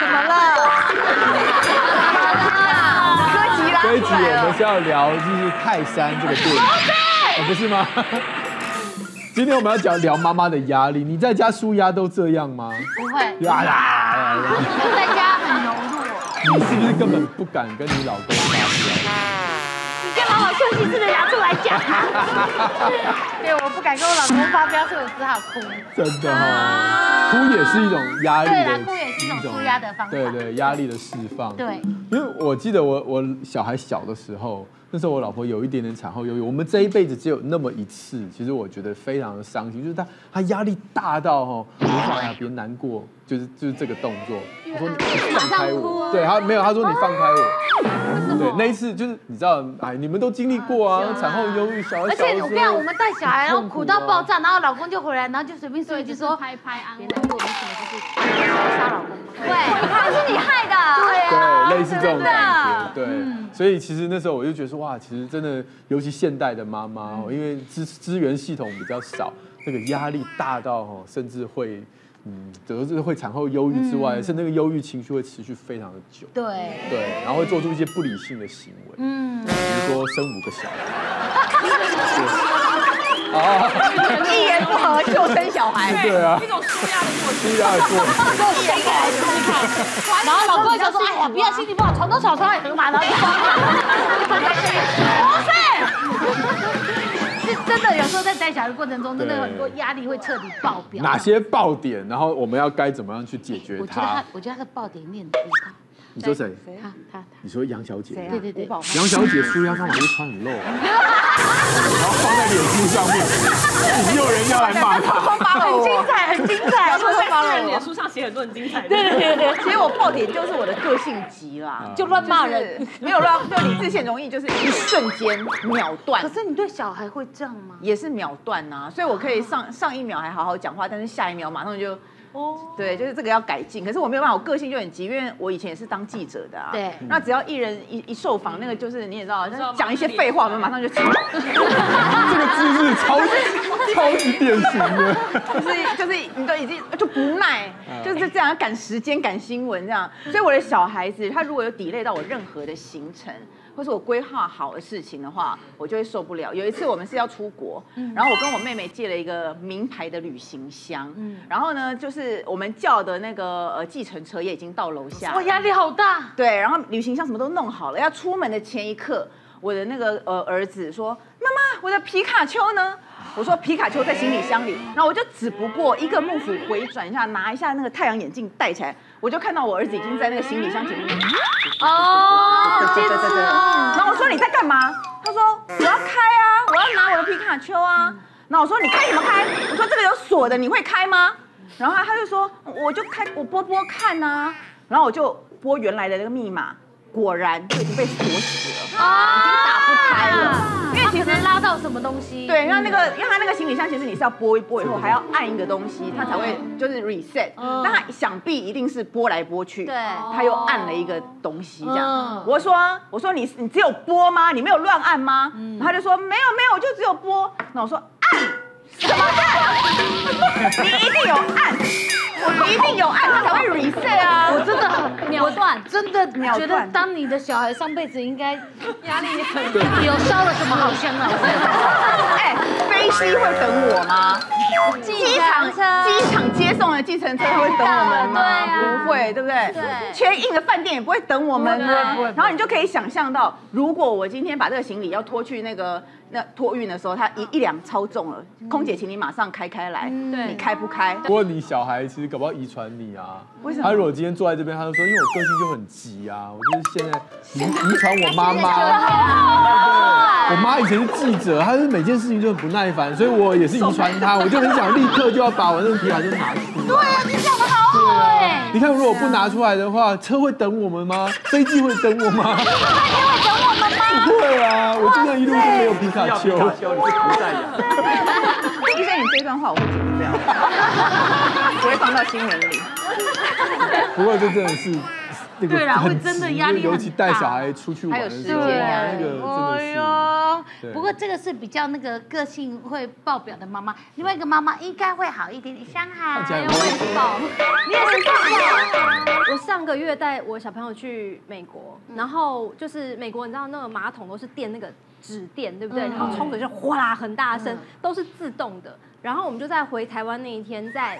怎么了？哥吉拉这一集我们是要聊就是泰山这个电影，哦不是吗？今天我们要讲聊妈妈的压力，你在家舒压都这样吗？不会，啊啦！我在家很融入。你是不是根本不敢跟你老公发飙？我休息室的拿出来讲。对，我不敢跟我老公发飙，所以我只好哭。真的哈，哭也是一种压力的，对啦哭也是一种舒压的方法对对，压力的释放。对，因为我记得我我小孩小的时候，那时候我老婆有一点点产后忧郁，我们这一辈子只有那么一次，其实我觉得非常的伤心，就是她她压力大到哈，我说哎呀别难过，就是就是这个动作，我说你放开我，对他没有，他说你放开我，对那一次就是你知道哎你们都经历过啊，产后忧郁，小孩而且我跟你讲，我们带小孩，然后苦到爆啊炸，然后老公就回来，然后就随便说一句说，拍拍安慰别。难什么就是杀老公？对，他是你害的。对，类似这种感觉，对，嗯所以其实那时候我就觉得说，哇，其实真的，尤其现代的妈妈哦，因为资资源系统比较少，那个压力大到哦，甚至会，嗯，得是会产后忧郁之外，甚至那个忧郁情绪会持续非常的久，对，对，然后会做出一些不理性的行为，嗯，比如说生五个小孩，啊，一言不合就生小孩，对啊，一种舒压的过程。舒压的过程，然后老公就说，哎呀，不要心情不好，床都吵，床也很麻，然后就是真的，有时候在带小孩的过程中，真的有很多压力会彻底爆表。哪些爆点，然后我们要该怎么样去解决它我觉得他它？，我觉得他的爆点念很高。你说谁？他他他，你说杨小姐？对对对杨小姐舒压方法就是穿很露，然后放在脸书上面，已经有人要来骂她。很精彩，很精彩，他在扒了我。脸书上写很多很精彩的。对对对，其实我爆点就是我的个性急啦，就乱骂人。没有乱，就理智线容易就是一瞬间秒断可。是你对小孩会这样吗？也是秒断呐、所以我可以上上一秒还好好讲话，但是下一秒马上就，哦，对，就是这个要改进。可是我没有办法，我个性就很急，因为我以前也是当记者的啊。对那只要一人一一受访，那个就是你也知道，就是讲一些废话，我们马上就起，这个姿势超级超级典型的。就是就是你都已经就不耐，就是这样赶时间赶新闻这样。所以我的小孩子，他如果有 delay 到我任何的行程，或是我规划好的事情的话，我就会受不了。有一次我们是要出国，然后我跟我妹妹借了一个名牌的旅行箱，然后呢，就是我们叫的那个呃计程车也已经到楼下了，我压力好大。对，然后旅行箱什么都弄好了，要出门的前一刻，我的那个呃儿子说：“妈妈，我的皮卡丘呢？”我说：“皮卡丘在行李箱里。”然后我就只不过一个幕府回转一下，拿一下那个太阳眼镜戴起来，我就看到我儿子已经在那个行李箱前面。哦，对对对对。然后我说：“你在干嘛？”他说：“我要开啊，我要拿我的皮卡丘啊。”然后我说：“你开什么开？”我说：“这个有锁的，你会开吗？”然后他他就说：“我就开，我拨拨看啊。”然后我就拨原来的那个密码，果然就已经被锁死了，啊已经打不开了。因为其实拉到什么东西？对，那那个，因为它那个行李箱其实你是要拨一拨以后，还要按一个东西，它才会就是 reset。那它想必一定是拨来拨去，对他又按了一个东西这样嗯。我说我说你你只有拨吗？你没有乱按吗？然后他就说没有没有，我就只有拨。那我说按什么按？你一定有按，我一定有按，它才会 reset 啊。我真的很秒断，真的秒断觉得当你的小孩上辈子应该压力很有烧了什么好香啊！哎，飞机会等我吗？机场机场接送的计程车会等我们吗？不会，对不对？对全硬的饭店也不会等我们不会不。然后你就可以想象到，如果我今天把这个行李要拖去那个那托运的时候，他一一两超重了，空姐请你马上开开来，对你开不开？不过你小孩其实搞不好遗传你啊。为什么他如果今天坐在这边，他就说，因为我个性就很急啊，我就是现在遗遗传我妈妈。我妈以前是记者，她是每件事情就很不耐烦，所以我也是遗传她，我就很想立刻就要把我那个皮卡就拿出来。对啊，你讲的好好哎，你看，如果不拿出来的话，车会等我们吗？飞机会等我吗？我真的一路都没有皮卡丘。皮卡丘，你是不在养。医生，你这段话我会剪掉，不会放到新闻里。不过这真的是那个对啦会真的压力很大尤其带小孩出去玩的时候，还有时间哇压力那个真的哎是。呦不过这个是比较那个个性会爆表的妈妈，另外一个妈妈应该会好一点点。香海，我也是爆，你也是爆吗？我上个月带我小朋友去美国，然后就是美国，你知道那个马桶都是垫那个纸垫，对不对？然后冲水就哗啦很大声，都是自动的。然后我们就在回台湾那一天，在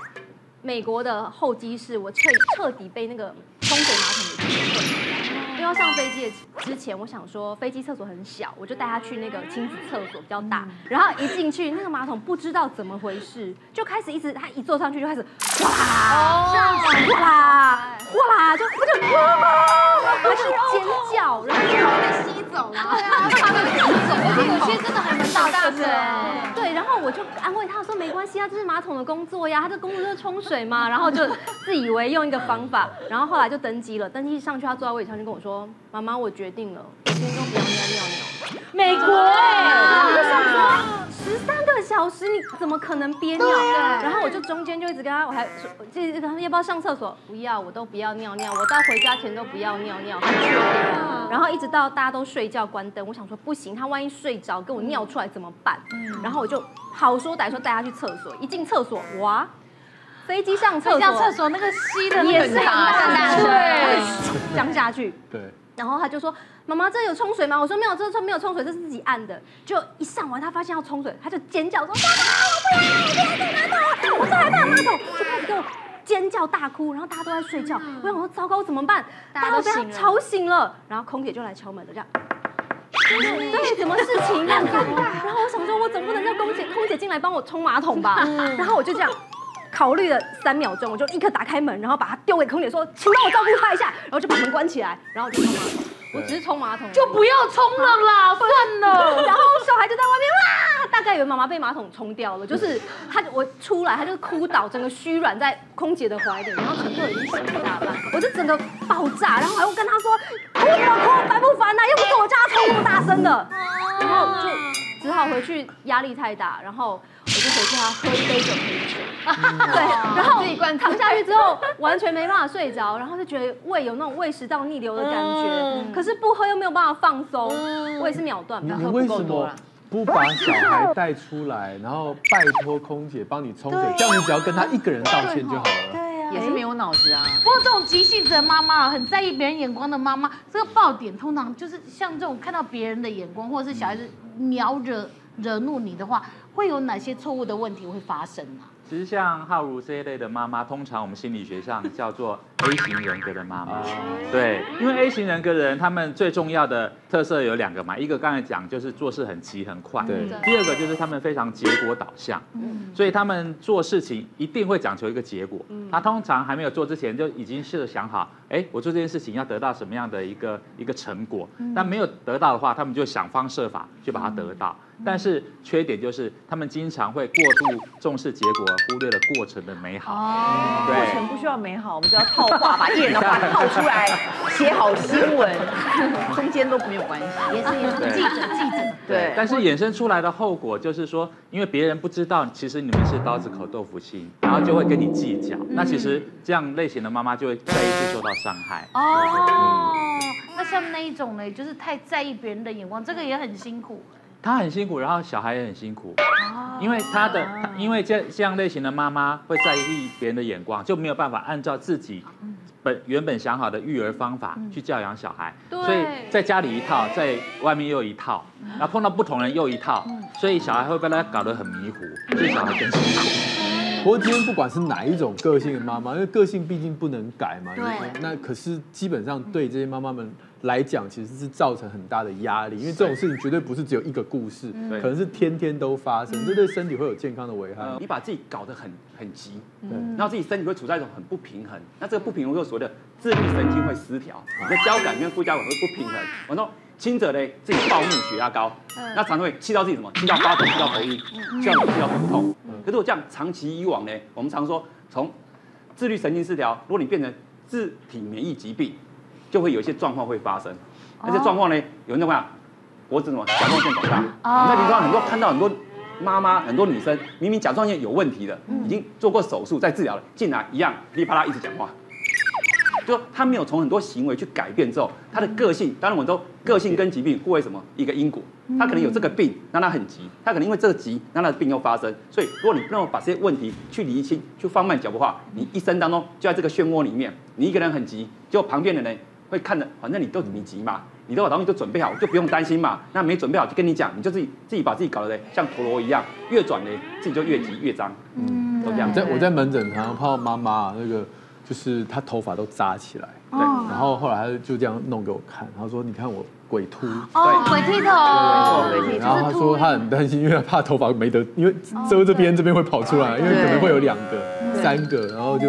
美国的候机室，我彻彻底被那个冲水马桶 Thank you. 要上飞机之前，我想说飞机厕所很小，我就带他去那个亲子厕所比较大。然后一进去，那个马桶不知道怎么回事，就开始一直他一坐上去就开始哗啦，这样子哗啦哗啦，就他就妈妈，他就尖叫，然后就被吸走了。对啊，他被吸走，而且有些真的还蛮大声的。对，然后我就安慰他说没关系啊，这是马桶的工作呀，他的工作就是冲水嘛。然后就自以为用一个方法，然后后来就登机了，登机上去他坐在位置上就跟我说。说妈妈，我决定了，我今天都不要尿尿尿。美国哎，我就想说十三个小时，你怎么可能憋尿？然后我就中间就一直跟他，我还说，就跟他要不要上厕所？不要，我都不要尿尿，我到回家前都不要尿尿，很确定。然后一直到大家都睡觉关灯，我想说不行，他万一睡着跟我尿出来怎么办？然后我就好说歹说带他去厕所，一进厕所哇！飞机上厕所，厕所那个吸的也是很大，对，降下去。对。然后他就说：“妈妈，这有冲水吗？”我说：“没有，这冲没有冲水，这是自己按的。”就一上完，他发现要冲水，他就尖叫说：“妈妈，我不要，我不要这个马桶，我最害怕马桶。”就开始给我尖叫大哭，然后大家都在睡觉。我想说糟糕，怎么办？大家都被他吵醒了。然后空姐就来敲门了，这样。对，什么事情？然后我想说，我总不能叫空姐空姐进来帮我冲马桶吧？然后我就这样。考虑了三秒钟，我就立刻打开门，然后把它丢给空姐说：“请帮我照顾他一下。”然后就把门关起来，然后就冲马桶。我只是冲马桶，就不要冲了啦，算了。然后小孩就在外面哇，大概以为妈妈被马桶冲掉了，就是他我出来，他就哭倒，整个虚软在空姐的怀里，然后乘客已经醒了大半，我就整个爆炸，然后还会跟他说：“哭不哭，烦不烦呐？又不是我叫他冲那么大声的。”然后就只好回去，压力太大，然后我就回去他喝一杯酒陪酒。对，然后自己灌躺下去之后，完全没办法睡着，然后就觉得胃有那种胃食道逆流的感觉，可是不喝又没有办法放松，我也是秒断，喝不够多。不把小孩带出来，然后拜托空姐帮你冲水，这样你只要跟他一个人道歉就好了。对呀，也是没有脑子啊。不过这种急性子的妈妈，很在意别人眼光的妈妈，这个爆点通常就是像这种看到别人的眼光，或者是小孩子瞄惹惹怒你的话，会有哪些错误的问题会发生呢？其实像浩如这一类的妈妈，通常我们心理学上叫做 A 型人格的妈妈。对，因为 A 型人格的人，他们最重要的特色有两个嘛，一个刚才讲就是做事很急很快，对。第二个就是他们非常结果导向，嗯。所以他们做事情一定会讲求一个结果。他通常还没有做之前就已经是想好，哎，我做这件事情要得到什么样的一个一个成果。但没有得到的话，他们就想方设法去把它得到。但是缺点就是他们经常会过度重视结果，忽略了过程的美好。哦，过程不需要美好，我们只要套话，把演的话套出来，写好新闻，中间都没有关系。也是也是记者记者。对。但是衍生出来的后果就是说，因为别人不知道，其实你们是刀子口豆腐心，然后就会跟你计较。那其实这样类型的妈妈就会再一次受到伤害。哦。那像那一种呢，就是太在意别人的眼光，这个也很辛苦。他很辛苦，然后小孩也很辛苦，因为他的，因为这这样类型的妈妈会在意别人的眼光，就没有办法按照自己本原本想好的育儿方法去教养小孩，所以在家里一套，在外面又一套，然后碰到不同人又一套，所以小孩会被他搞得很迷糊，所以小孩更辛苦。不过今天不管是哪一种个性的妈妈，因为个性毕竟不能改嘛，对，那可是基本上对这些妈妈们。来讲，其实是造成很大的压力，因为这种事情绝对不是只有一个故事，可能是天天都发生，这对身体会有健康的危害。你把自己搞得很很急，然后自己身体会处在一种很不平衡，那这个不平衡又所谓的自律神经会失调，你的交感跟副交感会不平衡。我说轻者嘞，自己暴怒，血压高，那常常会气到自己什么，气到发抖，气到头晕，气到气到头痛。可是我这样长期以往呢，我们常说从自律神经失调，如果你变成自体免疫疾病。就会有一些状况会发生，那些状况呢，有人怎么样？脖子什么甲状腺肿大。哦。那地方很多看到很多妈妈，很多女生明明甲状腺有问题的，已经做过手术在治疗了，进来一样噼里啪啦一直讲话。就他没有从很多行为去改变之后，他的个性，当然我们都个性跟疾病互为什么一个因果，他可能有这个病，让他很急，他可能因为这个急，让他的病又发生。所以如果你不能把这些问题去厘清，去放慢脚步的话，你一生当中就在这个漩涡里面，你一个人很急，就旁边的人会看的，反正你都你急嘛，你都把东西都准备好，就不用担心嘛。那没准备好就跟你讲，你就自己自己把自己搞得像陀螺一样，越转呢自己就越急越脏。嗯，都这样。在我在门诊常常碰到妈妈那个。就是她头发都扎起来，对，然后后来她就这样弄给我看，她说：“你看我鬼秃，哦，鬼剃头，对，然后她说她很担心，因为他怕头发没得，因为遮这边这边会跑出来，因为可能会有两个、三个，然后就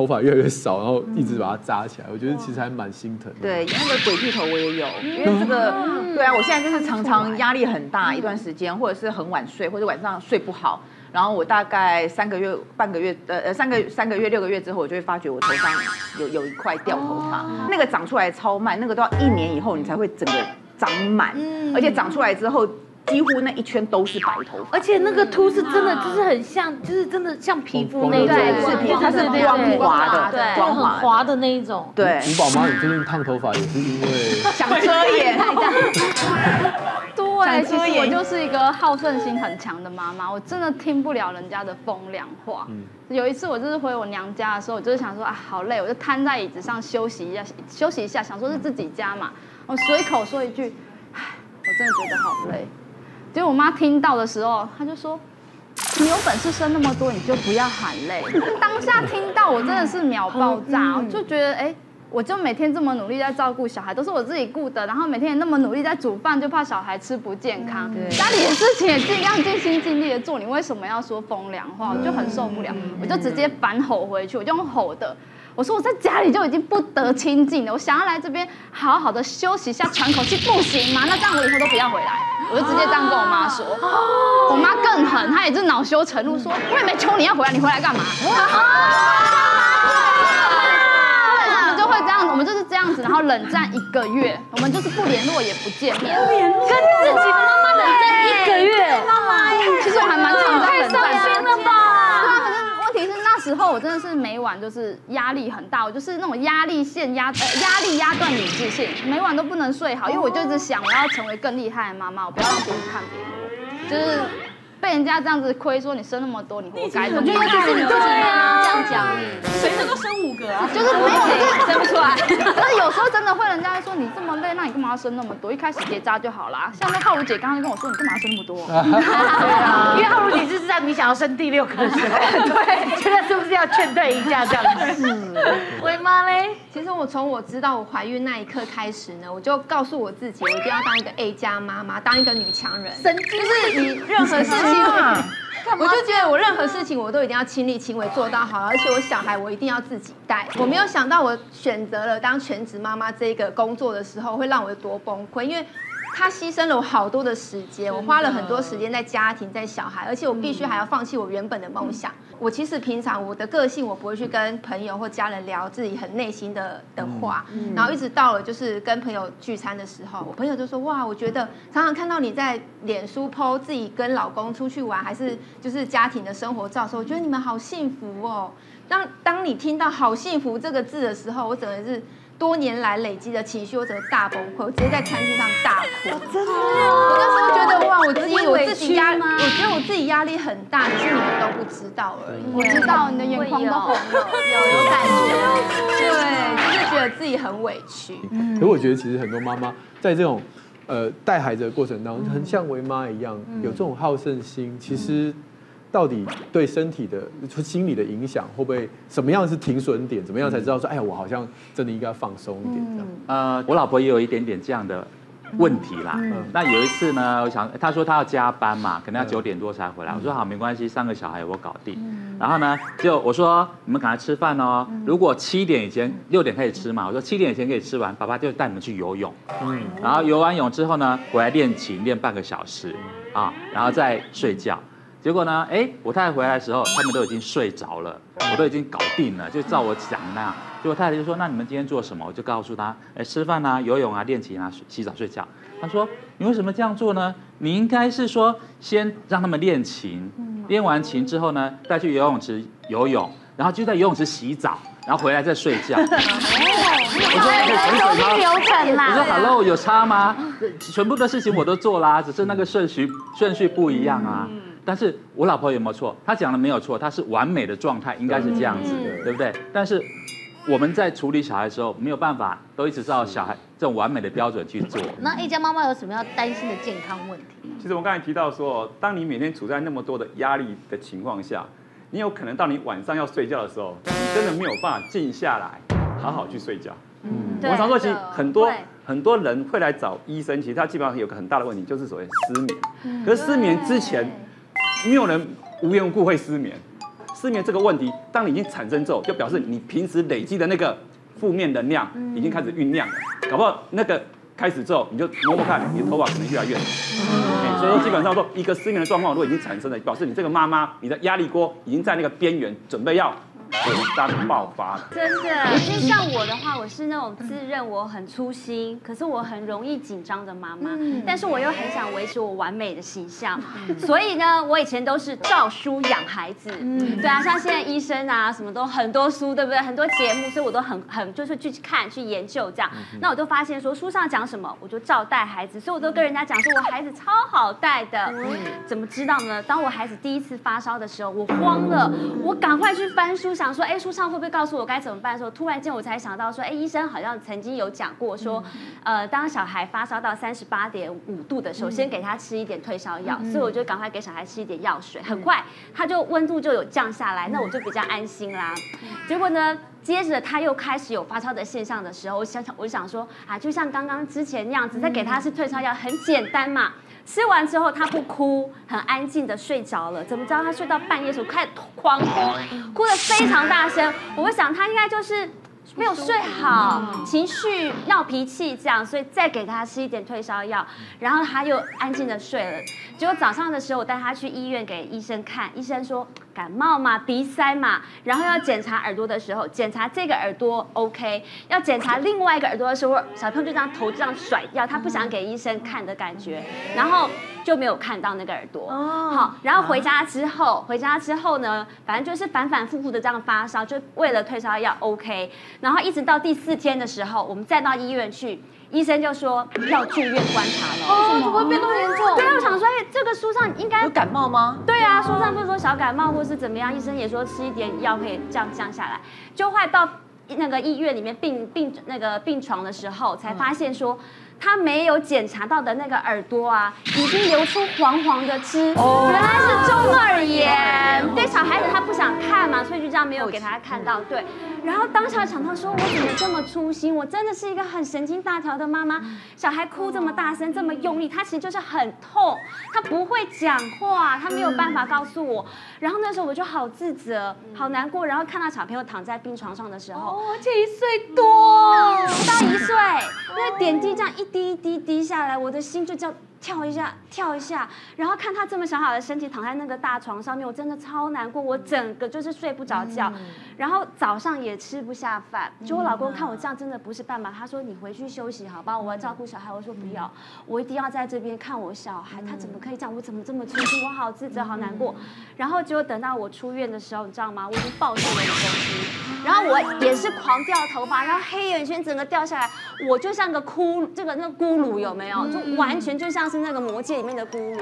头发越来越少，然后一直把它扎起来。我觉得其实还蛮心疼的。对，那个鬼剃头我也有，因为这个，对啊，我现在就是常常压力很大一段时间，或者是很晚睡，或者晚上睡不好。”然后我大概三个月、半个月，呃呃，三个三个月、六个月之后，我就会发觉我头上有有一块掉头发，那个长出来超慢，那个都要一年以后你才会整个长满，而且长出来之后几乎那一圈都是白头发，而且那个秃是真的，就是很像，就是真的像皮肤那种，是皮肤，它是光滑的，对，光很滑的。那一种。对，吴宝妈，你最近烫头发也是因为想遮掩。对，其实我就是一个好胜心很强的妈妈，我真的听不了人家的风凉话。嗯、有一次我就是回我娘家的时候，我就是想说啊，好累，我就瘫在椅子上休息一下，休息一下，想说是自己家嘛，我随口说一句，唉，我真的觉得好累。结果我妈听到的时候，她就说，你有本事生那么多，你就不要喊累。当下听到我真的是秒爆炸，我就觉得哎。我就每天这么努力在照顾小孩，都是我自己顾的，然后每天也那么努力在煮饭，就怕小孩吃不健康。嗯、家里的事情也尽量尽心尽力的做，你为什么要说风凉话？我就很受不了，嗯、我就直接反吼回去，我就用吼的，我说我在家里就已经不得清静了，我想要来这边好好的休息一下，喘口气，不行吗？那这样我以后都不要回来，我就直接这样跟我妈说。我妈更狠，她也是恼羞成怒，说我也没求你要回来，你回来干嘛？我们就是这样子，然后冷战一个月，我们就是不联络也不见面，跟自己的妈妈冷战一个月，妈妈，其实我还蛮常在冷战的。太伤心了吧？时候我真的是每晚就是压力很大，我就是那种压力线压呃压力压断理智线，每晚都不能睡好，因为我就一直想我要成为更厉害的妈妈，我不要让别人看别人，就是。被人家这样子亏，说你生那么多，你活该。我觉得就是你自己这样讲你，谁能够生五个啊？就是没有，就是生不出来。但是有时候真的会，人家说你这么累，那你干嘛要生那么多？一开始结扎就好啦。像那浩如姐刚刚就跟我说，你干嘛要生那么多？对啊，因为浩如姐就是在你想要生第六个的时候，对，觉得是不是要劝退一下这样子？喂妈嘞，其实我从我知道我怀孕那一刻开始呢，我就告诉我自己，我一定要当一个 A 加妈妈，当一个女强人。神经就是你任何事情。我就觉得我任何事情我都一定要亲力亲为做到好，而且我小孩我一定要自己带。我没有想到我选择了当全职妈妈这个工作的时候会让我有多崩溃，因为。他牺牲了我好多的时间，我花了很多时间在家庭，在小孩，而且我必须还要放弃我原本的梦想。我其实平常我的个性，我不会去跟朋友或家人聊自己很内心的的话，然后一直到了就是跟朋友聚餐的时候，我朋友就说：哇，我觉得常常看到你在脸书 po 自己跟老公出去玩，还是就是家庭的生活照的时候，我觉得你们好幸福哦。当当你听到“好幸福”这个字的时候，我整个是。多年来累积的情绪，我整个大崩溃，我直接在餐厅上大哭。真的，我那时候觉得哇，我自己我自己压，我觉得我自己压力很大，只是你们都不知道而已。我知道你的眼眶都红了，有有感觉，对，就是觉得自己很委屈。可我觉得其实很多妈妈在这种呃带孩子的过程当中，很像为妈一样，有这种好胜心，其实。到底对身体的、心理的影响会不会？什么样是停损点？怎么样才知道说，哎呀，我好像真的应该放松一点这样？呃，我老婆也有一点点这样的问题啦。嗯，那有一次呢，我想她说她要加班嘛，可能要九点多才回来。我说好，没关系，三个小孩我搞定。然后呢，就我说你们赶快吃饭哦。如果七点以前，六点开始吃嘛，我说七点以前可以吃完，爸爸就带你们去游泳。嗯，然后游完泳之后呢，回来练琴练半个小时啊，然后再睡觉。结果呢？哎，我太太回来的时候，他们都已经睡着了，我都已经搞定了，就照我讲那样。结果太太就说：“那你们今天做什么？”我就告诉他：“哎，吃饭啊，游泳啊，练琴啊，洗澡睡觉。”他说：“你为什么这样做呢？你应该是说先让他们练琴，练完琴之后呢，带去游泳池游泳。”然后就在游泳池洗澡，然后回来再睡觉。哦，我说流流程啦。我说 Hello，有差吗？全部的事情我都做啦，只是那个顺序顺序不一样啊。但是我老婆有没有错？她讲的没有错，她是完美的状态，应该是这样子的，对不对？但是我们在处理小孩的时候，没有办法都一直照小孩这种完美的标准去做。那一家妈妈有什么要担心的健康问题？其实我刚才提到说，当你每天处在那么多的压力的情况下，你有可能到你晚上要睡觉的时候，你真的没有办法静下来，好好去睡觉。嗯，我常说，其实很多很多人会来找医生，其实他基本上有个很大的问题，就是所谓失眠。可是失眠之前，没有人无缘无故会失眠。失眠这个问题，当你已经产生之后，就表示你平时累积的那个负面能量已经开始酝酿了。搞不好那个开始之后，你就摸摸看，你的头发可能越来越少。所以说，基本上说，一个失眠的状况如果已经产生了，表示你这个妈妈，你的压力锅已经在那个边缘，准备要。火山爆发，真的。就像我的话，我是那种自认我很粗心，可是我很容易紧张的妈妈。但是我又很想维持我完美的形象，所以呢，我以前都是照书养孩子。对啊，像现在医生啊，什么都很多书，对不对？很多节目，所以我都很很就是去看去研究这样。那我就发现说，书上讲什么，我就照带孩子。所以我都跟人家讲说，我孩子超好带的。怎么知道呢？当我孩子第一次发烧的时候，我慌了，我赶快去翻书。想说，哎，书上会不会告诉我该怎么办的时候，突然间我才想到说，哎，医生好像曾经有讲过说，呃，当小孩发烧到三十八点五度的时候，先给他吃一点退烧药，所以我就赶快给小孩吃一点药水，很快他就温度就有降下来，那我就比较安心啦。结果呢，接着他又开始有发烧的现象的时候，我想想，我就想说，啊，就像刚刚之前那样子，再给他吃退烧药，很简单嘛。吃完之后，他不哭，很安静的睡着了。怎么知道他睡到半夜的时候开始狂哭，哭得非常大声。我会想他应该就是没有睡好，情绪闹脾气这样，所以再给他吃一点退烧药，然后他又安静的睡了。结果早上的时候，我带他去医院给医生看，医生说。感冒嘛，鼻塞嘛，然后要检查耳朵的时候，检查这个耳朵 OK，要检查另外一个耳朵的时候，小朋友就这样头这样甩掉，他不想给医生看的感觉，然后就没有看到那个耳朵。哦，好，然后回家之后，回家之后呢，反正就是反反复复的这样发烧，就为了退烧药 OK，然后一直到第四天的时候，我们再到医院去。医生就说要住院观察了，哦，怎么会变那么严重？对啊，我想说，哎，这个书上应该有感冒吗？对啊，书上不是说小感冒或是怎么样，医生也说吃一点药可以降降下来。就快到那个医院里面病病那个病床的时候，才发现说。他没有检查到的那个耳朵啊，已经流出黄黄的汁，原来是中耳炎。对，小孩子他不想看嘛，所以就这样没有给他看到。对，然后当下想到说，我怎么这么粗心？我真的是一个很神经大条的妈妈。小孩哭这么大声，这么用力，他其实就是很痛，他不会讲话，他没有办法告诉我。然后那时候我就好自责，好难过。然后看到小朋友躺在病床上的时候，而且一岁多，不到一岁，那点滴这样一。滴一滴滴下来，我的心就叫。跳一下，跳一下，然后看他这么小小的身体躺在那个大床上面，我真的超难过，我整个就是睡不着觉，然后早上也吃不下饭。就我老公看我这样，真的不是办法，他说你回去休息好吧，我要照顾小孩。我说不要，我一定要在这边看我小孩。他怎么可以这样？我怎么这么粗心？我好自责，好难过。然后结果等到我出院的时候，你知道吗？我已经暴瘦了一公斤，然后我也是狂掉头发，然后黑眼圈整个掉下来，我就像个骷这个那个骷髅有没有？就完全就像。是那个魔戒里面的骷髅，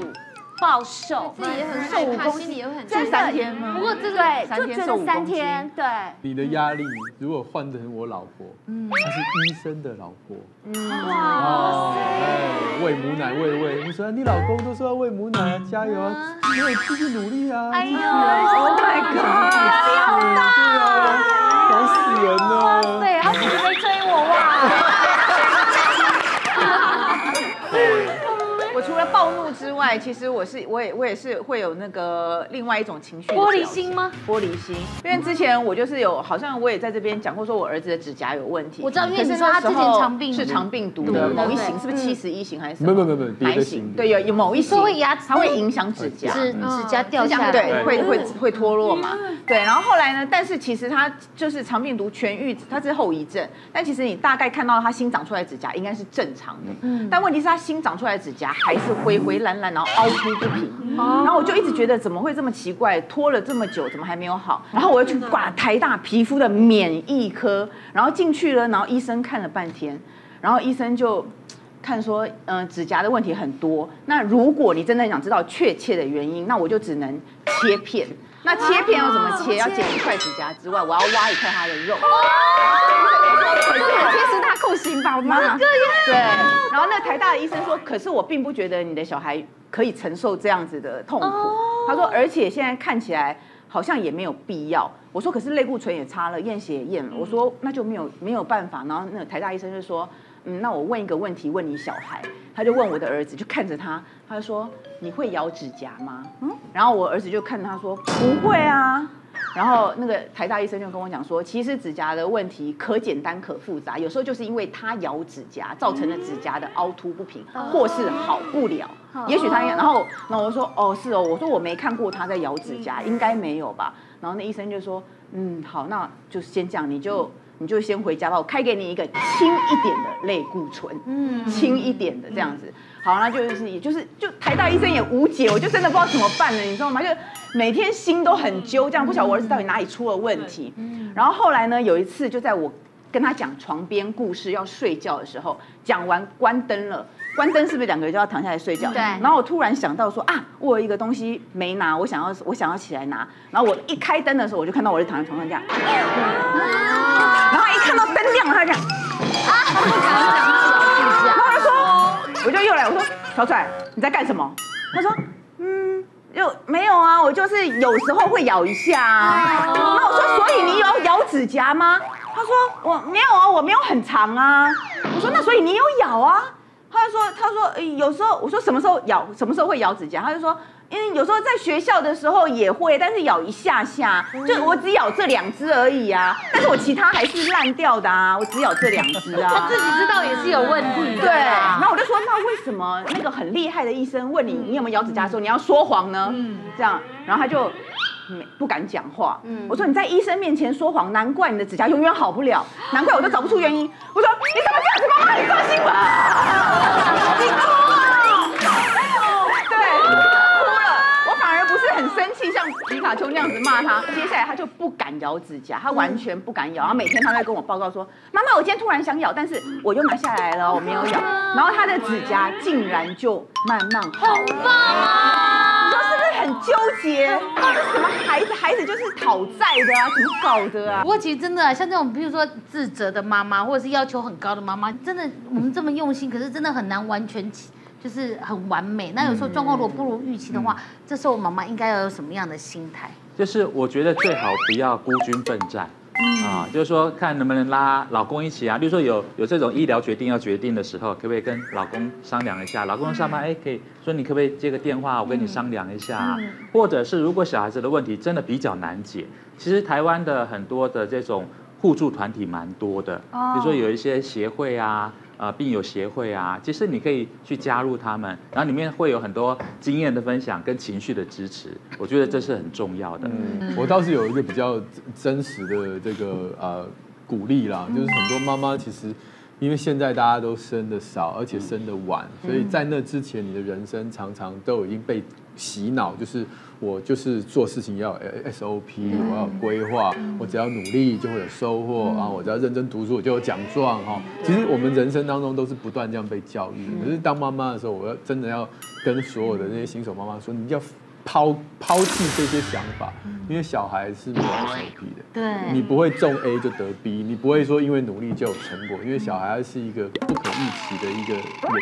暴瘦，自己也很瘦，五公斤也很这三天吗？不过这对，就觉得三天，对。你的压力如果换成我老婆，嗯，她是医生的老婆，嗯，哇塞，喂母奶喂喂，你说你老公都说要喂母奶，加油啊，你要继续努力啊，哎呦，Oh my God，压力好大，搞死人了，对，他怎么没追我哇？暴怒之外，其实我是我也我也是会有那个另外一种情绪。玻璃心吗？玻璃心，因为之前我就是有，好像我也在这边讲过，说我儿子的指甲有问题。我知道，因为你说他之前肠病是肠病毒的某一型，是不是七十一型还是什么？没有没有没有，别的型。对，有有某一型，会牙齿，它会影响指甲，指指甲掉下来，对，会会会脱落嘛。对，然后后来呢？但是其实他就是肠病毒痊愈，它是后遗症。但其实你大概看到他新长出来的指甲应该是正常的，嗯。但问题是他新长出来的指甲还是灰灰烂烂烂，然后凹凸不平，然后我就一直觉得怎么会这么奇怪，拖了这么久怎么还没有好？然后我又去挂台大皮肤的免疫科，然后进去了，然后医生看了半天，然后医生就看说，嗯、呃，指甲的问题很多，那如果你真的想知道确切的原因，那我就只能切片。那切片要怎么切？要剪一块指甲之外，我要挖一块它的肉。这也切十大酷刑吧？我妈，对。然后那个台大的医生说，可是我并不觉得你的小孩可以承受这样子的痛苦。他说，而且现在看起来好像也没有必要。我说，可是类固醇也擦了，验血也验了。我说，那就没有没有办法。然后那个台大医生就说。嗯，那我问一个问题，问你小孩，他就问我的儿子，就看着他，他就说，你会咬指甲吗？嗯，然后我儿子就看他说不会啊，然后那个台大医生就跟我讲说，其实指甲的问题可简单可复杂，有时候就是因为他咬指甲造成了指甲的凹凸不平，或是好不了，也许他，然后那我说哦是哦，我说我没看过他在咬指甲，应该没有吧？然后那医生就说，嗯好，那就先这样，你就。你就先回家吧，我开给你一个轻一点的类固醇，嗯，轻一点的这样子。好，那就是也就是就台大医生也无解，我就真的不知道怎么办了，你知道吗？就每天心都很揪，这样不晓得我儿子到底哪里出了问题。然后后来呢，有一次就在我跟他讲床边故事要睡觉的时候，讲完关灯了。关灯是不是两个人就要躺下来睡觉？对。然后我突然想到说啊，我有一个东西没拿，我想要我想要起来拿。然后我一开灯的时候，我就看到我就躺在床上这样。然后一看到灯亮了，他就这样。然后他说，我就又来，我说小帅你在干什么？他说嗯，又没有啊，我就是有时候会咬一下啊。那我说，所以你有咬指甲吗？他说我没有啊，我没有很长啊。我说那所以你有咬啊？他就说：“他说，欸，有时候我说什么时候咬，什么时候会咬指甲？他就说，因为有时候在学校的时候也会，但是咬一下下，就我只咬这两只而已啊。但是我其他还是烂掉的啊，我只咬这两只啊。他自己知道也是有问题。对，然后我就说，那为什么那个很厉害的医生问你，你有没有咬指甲的时候，你要说谎呢？嗯，这样，然后他就。”不敢讲话。嗯，我说你在医生面前说谎，难怪你的指甲永远好不了，难怪我都找不出原因。我说你怎么这样子，妈妈，你放心吧。你哭了，对，哭了。我反而不是很生气，像皮卡丘那样子骂他。接下来他就不敢咬指甲，他完全不敢咬。然后每天他在跟我报告说，妈妈，我今天突然想咬，但是我又拿下来了，我没有咬。然后他的指甲竟然就慢慢好了。很纠结，到底什么孩子？孩子就是讨债的啊，怎么搞的啊？不过其实真的啊，像这种，比如说自责的妈妈，或者是要求很高的妈妈，真的我们这么用心，可是真的很难完全就是很完美。那有时候状况如果不如预期的话，这时候妈妈应该要有什么样的心态？就是我觉得最好不要孤军奋战。啊，就是说看能不能拉老公一起啊，比如说有有这种医疗决定要决定的时候，可不可以跟老公商量一下？老公上班哎，可以说你可不可以接个电话，我跟你商量一下。啊或者是如果小孩子的问题真的比较难解，其实台湾的很多的这种互助团体蛮多的，比如说有一些协会啊。呃，病友协会啊，其实你可以去加入他们，然后里面会有很多经验的分享跟情绪的支持，我觉得这是很重要的。嗯，我倒是有一个比较真实的这个呃鼓励啦，就是很多妈妈其实因为现在大家都生的少，而且生的晚，所以在那之前，你的人生常常都已经被洗脑，就是。我就是做事情要 SOP，我要规划，我只要努力就会有收获，啊我只要认真读书我就有奖状哈。其实我们人生当中都是不断这样被教育，可是当妈妈的时候，我要真的要跟所有的那些新手妈妈说，你要抛抛弃这些想法，因为小孩是没有 SOP 的，对，你不会中 A 就得 B，你不会说因为努力就有成果，因为小孩是一个不可预期的一个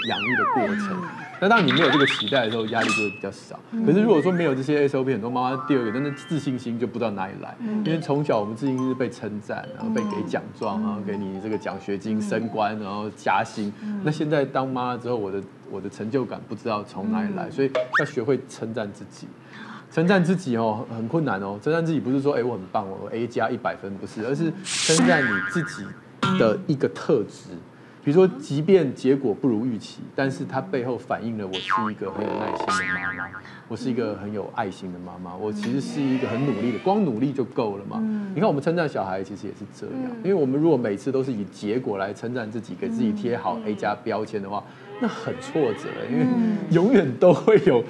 养育的过程。那当你没有这个期待的时候，压力就会比较少。可是如果说没有这些 SOP，很多妈妈第二个真的自信心就不知道哪里来。因为从小我们自信心是被称赞，然后被给奖状，然后给你这个奖学金、升官，然后加薪。那现在当妈之后，我的我的成就感不知道从哪里来，所以要学会称赞自己。称赞自己哦，很困难哦。称赞自己不是说哎我很棒，我 A 加一百分不是，而是称赞你自己的一个特质。比如说，即便结果不如预期，但是它背后反映了我是一个很有耐心的妈妈，我是一个很有爱心的妈妈，我其实是一个很努力的，光努力就够了嘛。你看我们称赞小孩其实也是这样，因为我们如果每次都是以结果来称赞自己，给自己贴好 A 加标签的话，那很挫折，因为永远都会有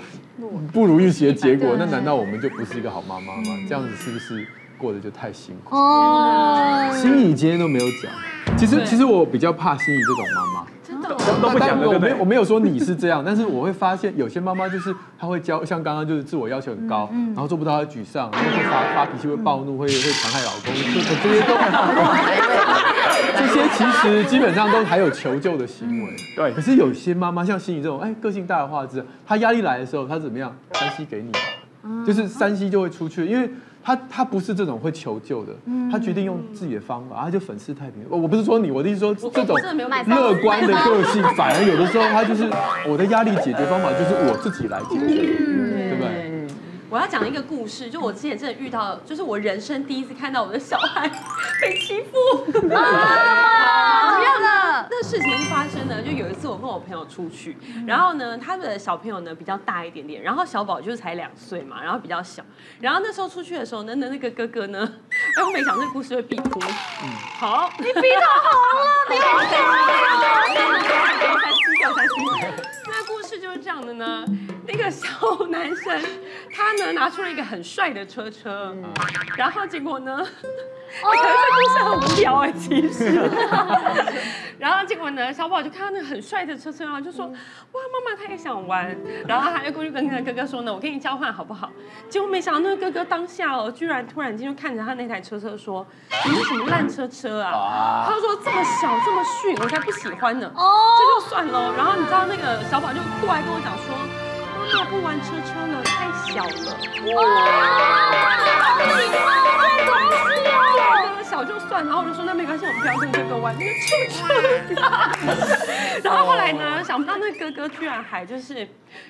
不如预期的结果。那难道我们就不是一个好妈妈吗？这样子是不是过得就太辛苦？哦，心怡今天都没有讲。其实，其实我比较怕心仪这种妈妈。都不讲，我没我没有说你是这样，但是我会发现有些妈妈就是她会教，像刚刚就是自我要求很高，然后做不到她沮丧，然后会发发脾气，会暴怒，会会残害老公，这这些都，这些其实基本上都还有求救的行为。对，可是有些妈妈像心仪这种，哎，个性大的话之，她压力来的时候，她怎么样？三 C 给你，就是三 C 就会出去，因为。他他不是这种会求救的，他决定用自己的方法，他就粉饰太平。我我不是说你，我的意思说这种乐观的个性，反而有的时候他就是我的压力解决方法就是我自己来解决，对不对？我要讲一个故事，就我之前真的遇到，就是我人生第一次看到我的小孩 被欺负。那事情是发生呢，就有一次我跟我朋友出去，然后呢，他的小朋友呢比较大一点点，然后小宝就是才两岁嘛，然后比较小，然后那时候出去的时候，呢那那个哥哥呢，哎，我没想到这个故事会逼哭。嗯，好，你逼到红了，你逼到红了，掉三七，掉三七。那故事就是这样的呢，那个小男生他呢拿出了一个很帅的车车，然后结果呢。可能这故事很无聊哎，其实。然后结果呢，小宝就看到那个很帅的车车然后，就说：“哇，妈妈他也想玩。”然后他就过去跟那个哥哥说呢：“我跟你交换好不好？”结果没想到那个哥哥当下哦，居然突然间就看着他那台车车说：“你是什么烂车车啊？”他说：“这么小，这么逊，我才不喜欢呢。”哦，这就算了。然后你知道那个小宝就过来跟我讲说：“妈妈不玩车车了，太小了。”哇！然后我就说那没关系，我们不要跟哥哥玩那个车车。然后后来呢，想不到那哥哥居然还就是，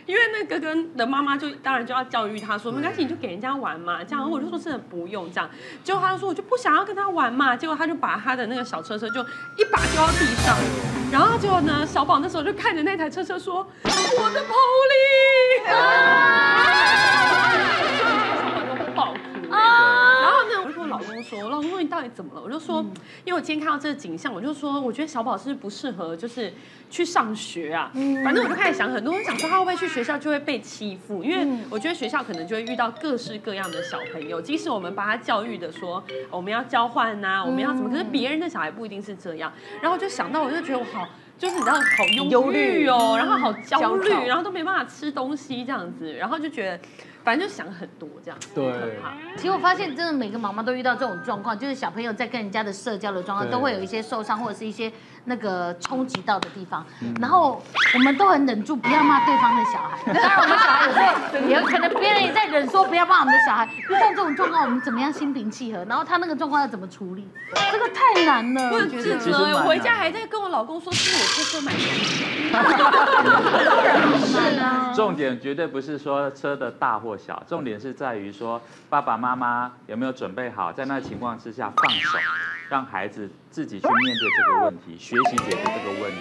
因为那哥哥的妈妈就当然就要教育他说没关系，你就给人家玩嘛，这样。我就说真的不用这样。结果他就说我就不想要跟他玩嘛，结果他就把他的那个小车车就一把丢到地上，然后结果呢，小宝那时候就看着那台车车说我的 Polly。说：“老公说你到底怎么了？”我就说：“因为我今天看到这个景象，我就说我觉得小宝是不适合，就是去上学啊。反正我就开始想很多，人想说他会不会去学校就会被欺负？因为我觉得学校可能就会遇到各式各样的小朋友，即使我们把他教育的说我们要交换呐，我们要怎么，可是别人的小孩不一定是这样。然后我就想到，我就觉得我好，就是你知道好忧虑哦，然后好焦虑，然后都没办法吃东西这样子，然后就觉得。”反正就想很多这样，对。其实我发现，真的每个妈妈都遇到这种状况，就是小朋友在跟人家的社交的状况，都会有一些受伤或者是一些那个冲击到的地方。然后我们都很忍住不要骂对方的小孩。当然，我们小孩有时候也可能别人也在忍说不要骂我们的小孩。遇到这种状况，我们怎么样心平气和？然后他那个状况要怎么处理？这个太难了。我自责，我回家还在跟我老公说，是我偷偷买的。是啊。重点绝对不是说车的大或小，重点是在于说爸爸妈妈有没有准备好，在那情况之下放手，让孩子自己去面对这个问题，学习解决这个问题。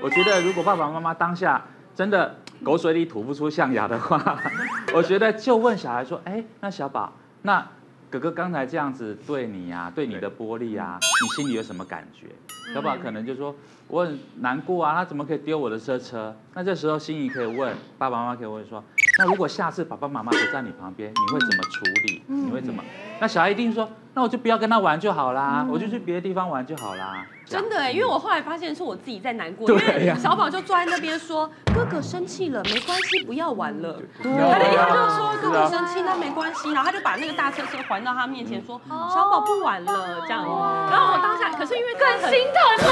我觉得如果爸爸妈妈当下真的狗水里吐不出象牙的话，我觉得就问小孩说：“哎，那小宝，那哥哥刚才这样子对你呀、啊，对你的玻璃啊，你心里有什么感觉？”小宝可能就说：“我很难过啊，他怎么可以丢我的车车？”那这时候心仪可以问爸爸妈妈，可以问说。那如果下次爸爸妈妈不在你旁边，你会怎么处理？你会怎么？那小孩一定说，那我就不要跟他玩就好啦，我就去别的地方玩就好啦。真的哎，因为我后来发现是我自己在难过，因为小宝就坐在那边说，哥哥生气了，没关系，不要玩了。他的意思就是说，哥哥生气那没关系，然后他就把那个大车车还到他面前说，小宝不玩了这样。然后我当下可是因为更心疼他，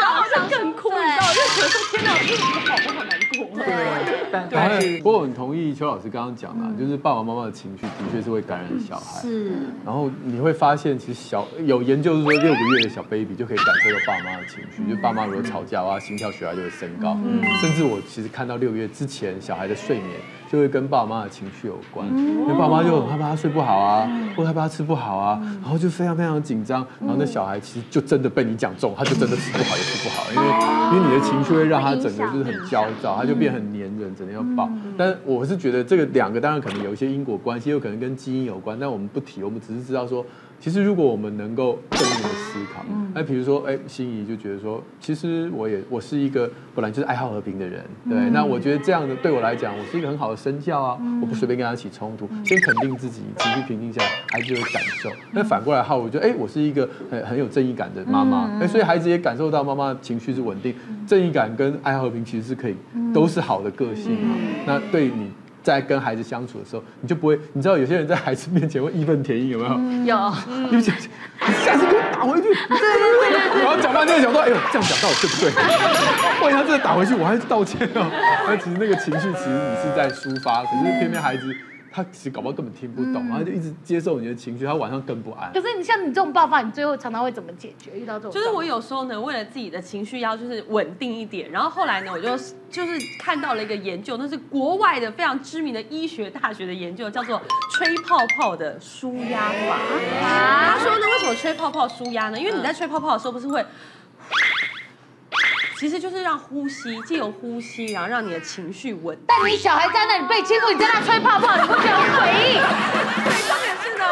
然后我就更哭，你知道，就觉得说天哪，我为什么宝宝好难过？对，但对，不过我很同意邱老师刚刚讲的，就是爸爸妈妈的情绪的确是会感染小孩。是，然后你会发现，其实小有研究是说，六个月的小 baby 就可以感受到爸妈的情绪，就爸妈如果吵架的话，心跳血压就会升高。嗯，甚至我其实看到六个月之前小孩的睡眠。就会跟爸爸妈妈的情绪有关，因为爸爸妈就很害怕他睡不好啊，或害怕他吃不好啊，然后就非常非常紧张，然后那小孩其实就真的被你讲中，他就真的吃不好也吃不好，因为因为你的情绪会让他整个就是很焦躁，他就变很黏人，整天要抱。但我是觉得这个两个当然可能有一些因果关系，有可能跟基因有关，但我们不提，我们只是知道说。其实，如果我们能够正面的思考，那比如说，哎，心怡就觉得说，其实我也我是一个本来就是爱好和平的人，对，那我觉得这样的对我来讲，我是一个很好的身教啊，我不随便跟他起冲突，先肯定自己，情绪平静下来，孩子有感受。那反过来哈，我觉得，哎，我是一个很很有正义感的妈妈，哎，所以孩子也感受到妈妈情绪是稳定，正义感跟爱好和平其实是可以，都是好的个性。那对你。在跟孩子相处的时候，你就不会，你知道有些人在孩子面前会义愤填膺，有没有？有。你下次给我打回去。对对对对。然后讲半天想说，哎呦，这样讲到底对不对？万一他真的打回去，我还是道歉哦。那其实那个情绪，其实你是在抒发，可是偏偏孩子。他其实搞不好根本听不懂，然后就一直接受你的情绪，他晚上更不安。可是你像你这种爆发，你最后常常会怎么解决？遇到这种，就是我有时候呢，为了自己的情绪要就是稳定一点，然后后来呢，我就 就是看到了一个研究，那是国外的非常知名的医学大学的研究，叫做吹泡泡的舒压法。他说呢，为什么吹泡泡舒压呢？因为你在吹泡泡的时候，不是会。其实就是让呼吸，借由呼吸，然后让你的情绪稳定。但你小孩在那里被欺负，你在那吹泡泡，你不觉得很诡异？对，重点是呢，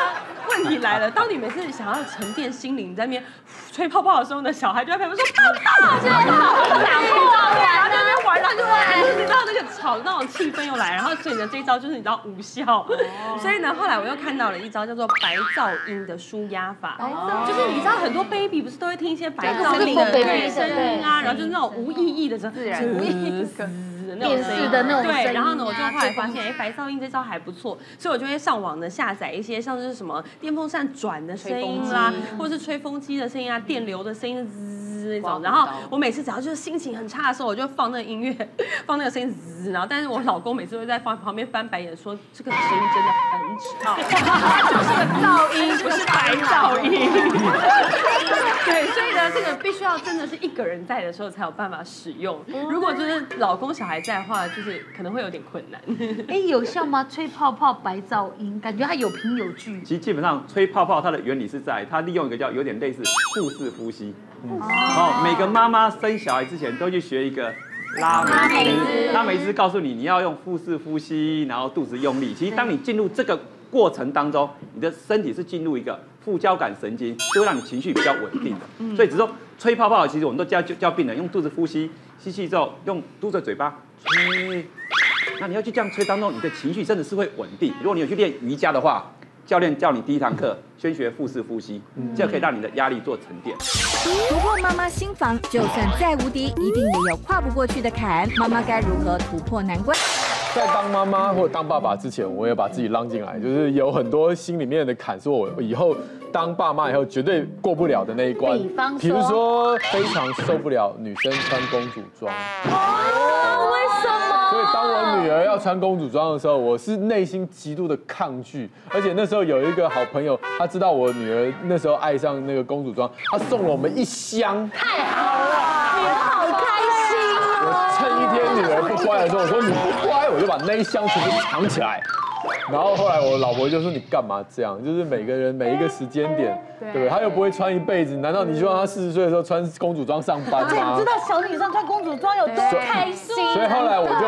问题来了，当你每次想要沉淀心灵，在那边吹泡泡的时候呢，小孩就在旁边说泡泡，真好，打破，然后在那边玩，然后就会，你知道那个吵又来，然后所以呢，这一招就是你知道无效。所以呢，后来我又看到了一招叫做白噪音的舒压法，就是你知道很多 baby 不是都会听一些白噪音的对声音啊，然后就是。那种无意义的声，自然。无意义的那种声音。的那种对，然后呢，我就后来发现，哎，白噪音这招还不错，所以我就会上网呢下载一些像是什么电风扇转的声音啦，或者是吹风机的声音啊，电流的声音滋那种。然后我每次只要就是心情很差的时候，我就放那个音乐，放那个声音滋。然后，但是我老公每次会在旁旁边翻白眼，说这个声音真的很吵，就是个噪音，不是白噪音。对，所以呢，这个必须要真的是一个人在的时候才有办法使用。如果就是老公小孩在的话，就是可能会有点困难。哎，有效吗？吹泡泡白噪音，感觉它有凭有据。其实基本上吹泡泡它的原理是在它利用一个叫有点类似腹式呼吸。哦，每个妈妈生小孩之前都去学一个拉美姿，拉美姿告诉你你要用腹式呼吸，然后肚子用力。其实当你进入这个过程当中，你的身体是进入一个副交感神经，就会让你情绪比较稳定的。所以只说吹泡泡，其实我们都教教病人用肚子呼吸，吸气之后用嘟着嘴巴吹。那你要去这样吹当中，你的情绪真的是会稳定。如果你有去练瑜伽的话，教练叫你第一堂课先学腹式呼吸，这样可以让你的压力做沉淀。突破妈妈心房，就算再无敌，一定也有跨不过去的坎。妈妈该如何突破难关？在当妈妈或者当爸爸之前，我也把自己拉进来，就是有很多心里面的坎，是我以后当爸妈以后绝对过不了的那一关。比方，比如说非常受不了女生穿公主装。哦，为什么？所以当我女儿要穿公主装的时候，我是内心极度的抗拒。而且那时候有一个好朋友，他知道我女儿那时候爱上那个公主装，他送了我们一箱。太好了，女儿好开心哦。我趁一天女儿不乖的时候，我说你不乖。我就把那一箱全部藏起来，然后后来我老婆就说：“你干嘛这样？就是每个人每一个时间点，对不对？他又不会穿一辈子，难道你希望他四十岁的时候穿公主装上班吗？”知道小女生穿公主装有多开心，所以后来我就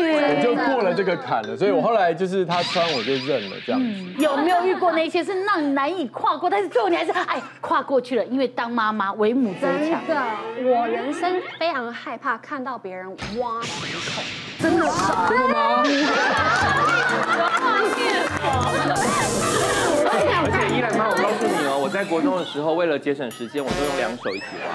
我就过了这个坎了。所以我后来就是他穿我就认了这样子。有没有遇过那些是让你难以跨过，但是最后你还是哎跨过去了？因为当妈妈为母则强。真的，我人生非常害怕看到别人挖鼻孔。真的吗？真的吗？妈，我告诉你哦，我在国中的时候，为了节省时间，我都用两手一起挖。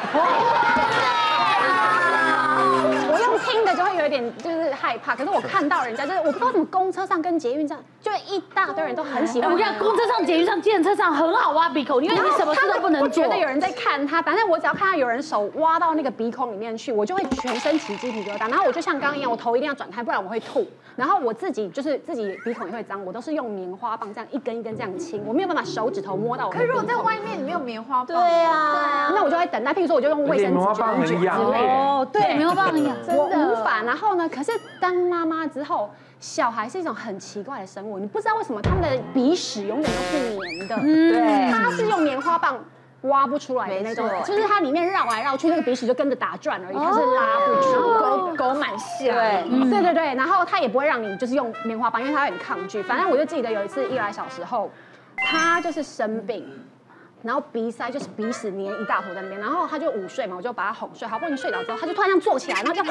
我用听的就会有一点就是害怕，可是我看到人家就是我不知道怎么公车上跟捷运上，就一大堆人都很喜欢。我讲公车上、捷运上、计程车上很好挖鼻孔，因为你什么事都不能做。觉得有人在看他，反正我只要看到有人手挖到那个鼻孔里面去，我就会全身起鸡皮疙瘩。然后我就像刚刚一样，我头一定要转开，不然我会吐。然后我自己就是自己鼻孔也会脏，我都是用棉花棒这样一根一根这样清，我没有办法手指头摸到我。可是如果在外面你没有棉花棒，对啊，那我就会等。待譬如说我就用卫生纸卷之类的。哦，对，棉花棒一样，我无法。然后呢，可是当妈妈之后。小孩是一种很奇怪的生物，你不知道为什么他们的鼻屎永远都是黏的，对他是用棉花棒。挖不出来的那种，就是它里面绕来绕去，那个鼻屎就跟着打转而已，它是拉不出。狗狗蛮像，对对对对，然后它也不会让你就是用棉花棒，因为它很抗拒。反正我就记得有一次一来小时候，它就是生病，然后鼻塞就是鼻屎粘一大坨在那边，然后他就午睡嘛，我就把他哄睡，好不容易睡着之后，他就突然这样坐起来，然后就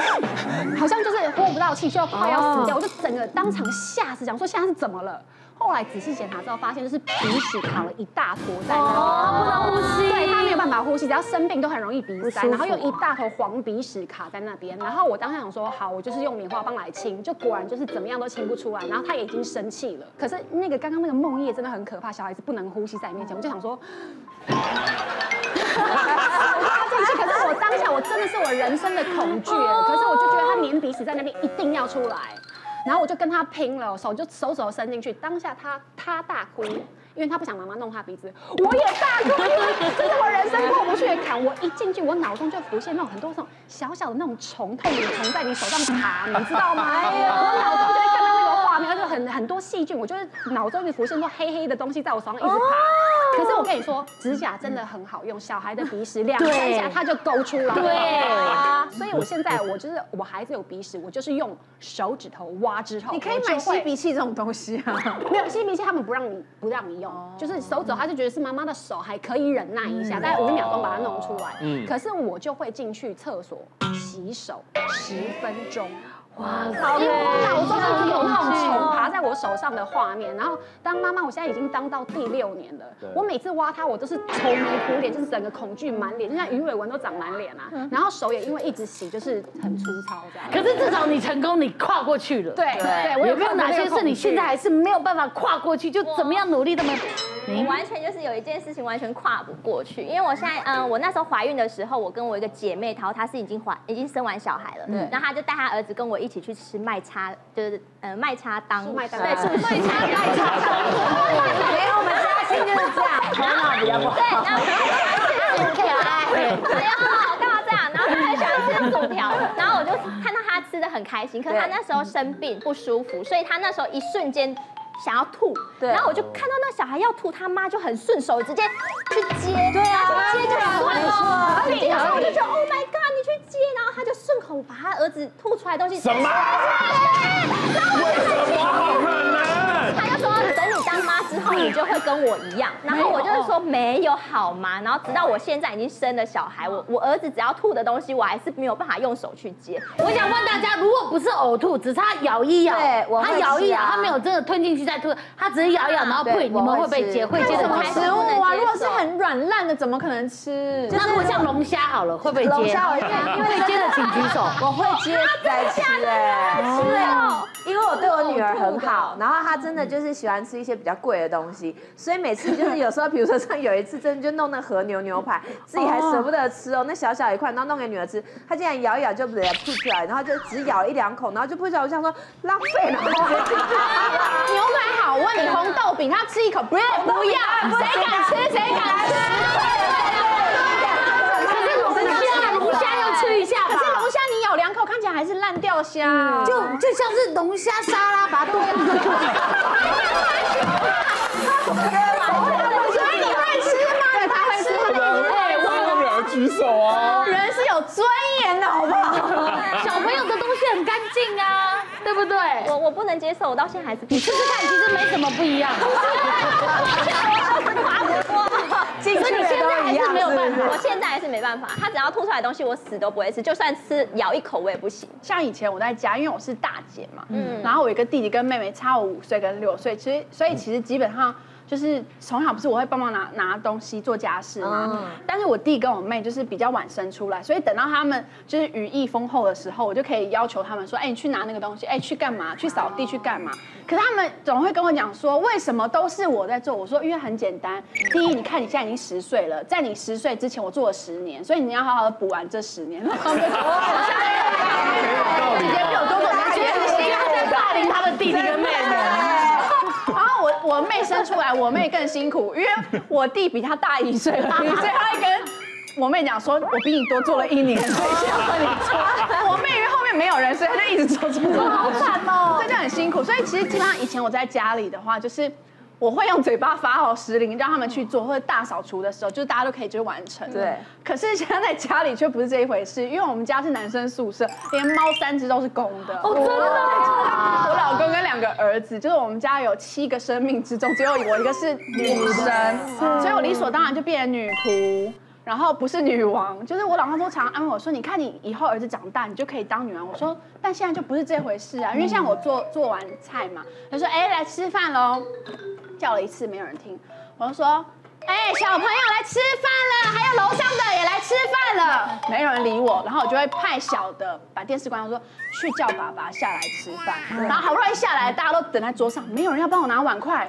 好像就是呼不到气，就要快要死掉，我就整个当场吓死，讲说现在是怎么了。后来仔细检查之后，发现就是鼻屎卡了一大坨在那边，不能呼吸。对，他没有办法呼吸，只要生病都很容易鼻塞，然后又一大坨黄鼻屎卡在那边。然后我当时想说，好，我就是用棉花棒来清，就果然就是怎么样都清不出来。然后他也已经生气了，可是那个刚刚那个梦夜真的很可怕，小孩子不能呼吸在你面前，我就想说，可是我当下我真的是我人生的恐惧，可是我就觉得他粘鼻屎在那边一定要出来。然后我就跟他拼了，手就手手伸进去，当下他他大哭，因为他不想妈妈弄他鼻子，我也大哭，因为这是我人生过不去的坎。我一进去，我脑中就浮现那种很多种小小的那种虫，透明虫在你手上爬，你知道吗？我脑中就会看到那个画面，就很很多细菌，我就是脑中一直浮现说黑黑的东西在我手上一直爬。可是我跟你说，指甲真的很好用，小孩的鼻屎两三下它就勾出来了。对啊，所以我现在我就是我孩子有鼻屎，我就是用手指头挖之后，你可以买吸鼻器这种东西啊。没有吸鼻器，他们不让你不让你用，就是手肘，他就觉得是妈妈的手还可以忍耐一下，大概五秒钟把它弄出来。嗯，可是我就会进去厕所洗手十分钟。哇，因为我脑中有那种虫爬在我手上的画面，然后当妈妈，我现在已经当到第六年了，我每次挖它，我都是愁眉苦脸，就是整个恐惧满脸，就像鱼尾纹都长满脸啊，然后手也因为一直洗，就是很粗糙这样。可是至少你成功，你跨过去了。对对，我有没有哪些是你现在还是没有办法跨过去？就怎么样努力都没。我完全就是有一件事情完全跨不过去，因为我现在，嗯，我那时候怀孕的时候，我跟我一个姐妹，然后她是已经怀已经生完小孩了，然后她就带她儿子跟我一起去吃麦叉，就是呃麦叉当，对，是麦叉麦叉档，没有，我们家亲就是这样，头脑比较不好，对，然后很可爱，对，然后干嘛这样？然后她很喜欢吃薯条，然后我就看到她吃的很开心，可是她那时候生病不舒服，所以她那时候一瞬间。想要吐，对，然后我就看到那小孩要吐，他妈就很顺手直接去接，对啊，接就算了，然后我就觉得 Oh my God，你去接，然后他就顺口把他儿子吐出来的东西什么？为什么之后，你就会跟我一样。然后我就是说没有好吗？然后直到我现在已经生了小孩，我我儿子只要吐的东西，我还是没有办法用手去接。我想问大家，如果不是呕吐，只是他咬一咬，对，他咬一咬，他没有真的吞进去再吐，他只是咬一咬，然后会，你们会不会接？会接什么食物啊？如果是很软烂的，怎么可能吃？那如果像龙虾好了，会不会接？龙虾，因为接的请举手。我会接 再吃哎，是因为我对我女儿很好，然后她真的就是喜欢吃一些比较贵的东西，所以每次就是有时候，比如说像有一次，真的就弄那和牛牛排，自己还舍不得吃哦，那小小一块，然后弄给女儿吃，她竟然咬一咬就不得吐出来，然后就只咬一两口，然后就不知道我想说浪费了。牛排好，我问你红豆饼，她吃一口不要不要，谁敢吃谁敢吃？可是龙虾，龙虾要吃一下吧。可是龙虾你咬两口，看起来还是烂掉虾，就就像是龙虾沙拉，把它剁掉。所以你会吃吗？对，他会吃。对，我们女儿举手啊。人是有尊严的，好不好？小朋友的东西很干净啊，对不对？我我不能接受，我到现在还是。你试试看，其实没什么不一样。所以你现在还是没有办法，我现在还是没办法。他只要吐出来的东西，我死都不会吃，就算吃咬一口我也不行。像以前我在家，因为我是大姐嘛，嗯，然后我有一个弟弟跟妹妹差我五岁跟六岁，其实所以其实基本上。就是从小不是我会帮忙拿拿东西做家事嘛，嗯、但是我弟跟我妹就是比较晚生出来，所以等到他们就是羽翼丰厚的时候，我就可以要求他们说，哎、欸，你去拿那个东西，哎、欸，去干嘛？去扫地去干嘛？可是他们总会跟我讲说，为什么都是我在做？我说因为很简单，第一，你看你现在已经十岁了，在你十岁之前我做了十年，所以你要好好的补完这十年。姐姐比我多多，觉得你现在在霸凌他的弟弟跟妹妹。我我妹生出来，我妹更辛苦，因为我弟比她大一岁，所以她会跟我妹讲说，我比你多做了一年，所以要跟你做。我妹因为后面没有人，所以她就一直做做做，好惨哦所以就很辛苦。所以其实基本上以前我在家里的话，就是我会用嘴巴发号施令，让他们去做，或者大扫除的时候，就是大家都可以就完成。对。可是现在在家里却不是这一回事，因为我们家是男生宿舍，连猫三只都是公的。哦真的哇我老公跟两个儿子，就是我们家有七个生命之中，只有我一个是女生，所以我理所当然就变成女仆。然后不是女王，就是我老公都常常安慰我说：“你看你以后儿子长大，你就可以当女王。”我说：“但现在就不是这回事啊，因为像我做做完菜嘛，他说：‘哎，来吃饭喽！’叫了一次没有人听，我就说。哎，小朋友来吃饭了，还有楼上的也来吃饭了，没有人理我，然后我就会派小的把电视关掉，说去叫爸爸下来吃饭。然后好不容易下来，大家都等在桌上，没有人要帮我拿碗筷，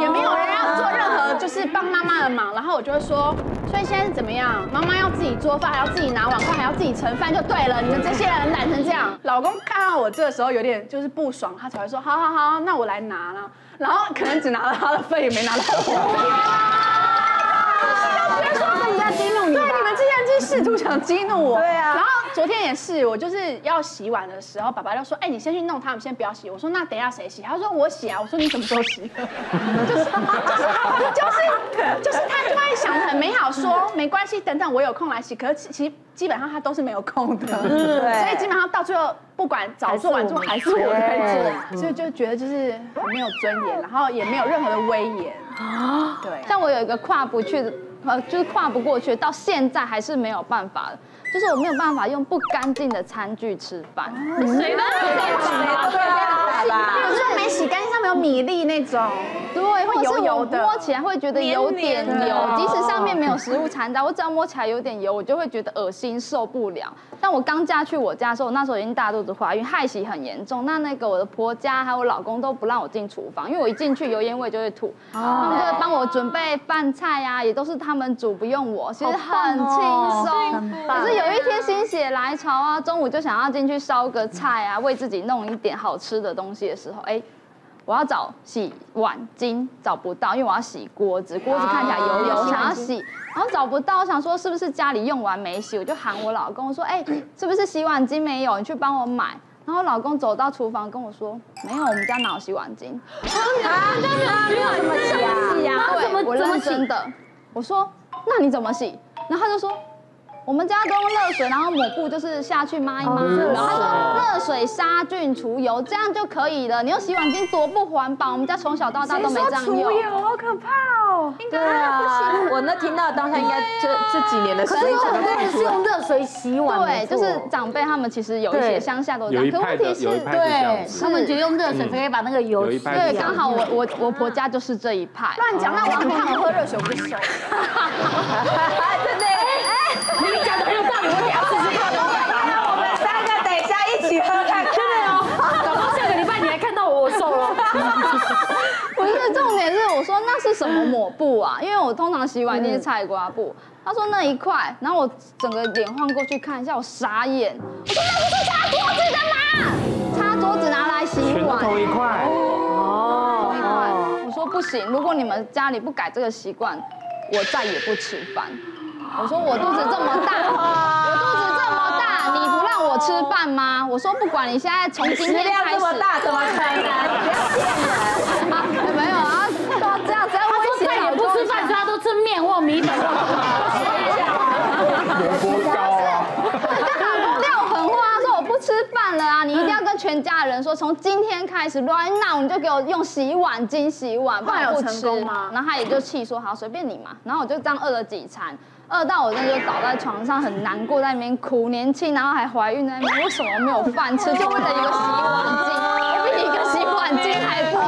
也没有人要做任何就是帮妈妈的忙。然后我就会说，所以现在是怎么样？妈妈要自己做饭，还要自己拿碗筷，还要自己盛饭，就对了。你们这些人懒成这样。老公看到我这个时候有点就是不爽，他才会说，好好好，那我来拿了。然后可能只拿了他的份，也没拿到我。觉得说在激怒你，对，你们之前就是试图想激怒我，对啊。然后昨天也是，我就是要洗碗的时候，爸爸就说：“哎，你先去弄他们，先不要洗。”我说：“那等一下谁洗？”他说：“我洗啊。”我说：“你什么时候洗？”就是 就是就是就是他就会想得很美好，说没关系，等等我有空来洗。可是其实基本上他都是没有空的，所以基本上到最后，不管早做晚做，还是我在做，所以就觉得就是很没有尊严，然后也没有任何的威严啊。对，像我有一个跨不去的。呃，就是跨不过去，到现在还是没有办法，就是我没有办法用不干净的餐具吃饭。谁的？对吧？有时候没洗干净，上面有米粒那种，对，会油油的，摸起来会觉得有点油，即使上面没有食物残渣，我只要摸起来有点油，我就会觉得恶心，受不了。但我刚嫁去我家的时候，我那时候已经大肚子怀孕，害喜很严重。那那个我的婆家还有我老公都不让我进厨房，因为我一进去油烟味就会吐。他们就会帮我准备饭菜呀，也都是他们煮，不用我，其实很轻松。可是有一天心血来潮啊，中午就想要进去烧个菜啊，为自己弄一点好吃的东西的时候，哎。我要找洗碗巾，找不到，因为我要洗锅子，锅子看起来油油，想要洗，然后找不到，我想说是不是家里用完没洗，我就喊我老公说，哎，是不是洗碗巾没有？你去帮我买。然后老公走到厨房跟我说，没有，我们家哪有洗碗巾？啊，这样子啊，怎么洗呀？对，我认真的，我说那你怎么洗？然后他就说。我们家都用热水，然后抹布就是下去抹一抹，然后他说热水杀菌除油，这样就可以了。你用洗碗巾多不环保，我们家从小到大都没这样用。除油好可怕哦！对啊，我那听到当下应该这这几年的事情，可能是用热水洗碗。对，就是长辈他们其实有一些乡下都这样，可问题是，对，他们觉得用热水可以把那个油。对，刚好我我我婆家就是这一派。乱讲，那我很胖，我喝热水我就熟。真的。试试看。那我们三个等一下一起喝看看。真的哦，搞到下个礼拜你还看到我，我瘦了。不是，重点是我说那是什么抹布啊？因为我通常洗碗巾是菜瓜布。他说那一块，然后我整个脸晃过去看一下，我傻眼。我说那不是擦桌子的吗？擦桌子拿来洗碗。同一块。哦。同一块。我说不行，如果你们家里不改这个习惯，我再也不吃饭。我说我肚子这么大，我肚子这么大，你不让我吃饭吗？我说不管你现在从今天开始，这么大怎么可能？不要骗人啊！没有啊，都这样，只要我说再也不吃饭，他都吃面或米粉。多高啊！跟老公撂狠话，说我不吃饭了啊！你一定要跟全家人说，从今天开始，right now 你就给我用洗碗巾洗碗，不然不吃吗？然后他也就气说好，随便你嘛。然后我就这样饿了几餐。饿到我真的就倒在床上很难过，在那边哭。年轻，然后还怀孕在那边，为什么没有饭吃？就为了一个洗碗巾，我比一个洗碗巾还不如。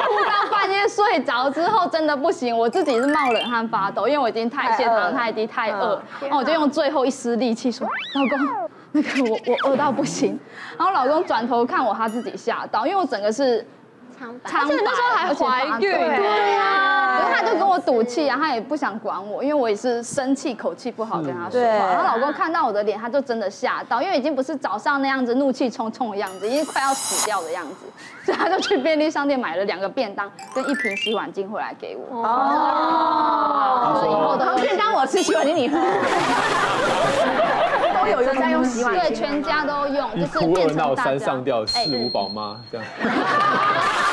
哭到半夜睡着之后，真的不行，我自己是冒冷汗发抖，因为我已经太血糖太低太饿。然后我就用最后一丝力气说：“老公，那个我我饿到不行。”然后老公转头看我，他自己吓到，因为我整个是。而且那时候还怀孕，对呀，所以他就跟我赌气啊，他也不想管我，因为我也是生气，口气不好跟他说话。然后老公看到我的脸，他就真的吓到，因为已经不是早上那样子怒气冲冲的样子，已经快要死掉的样子，所以他就去便利商店买了两个便当跟一瓶洗碗巾回来给我。哦，以后的便当我吃，洗碗巾你喝。都有人在用洗洗碗机，对，全家都用，就是变成大家。三上吊，四五宝妈这样。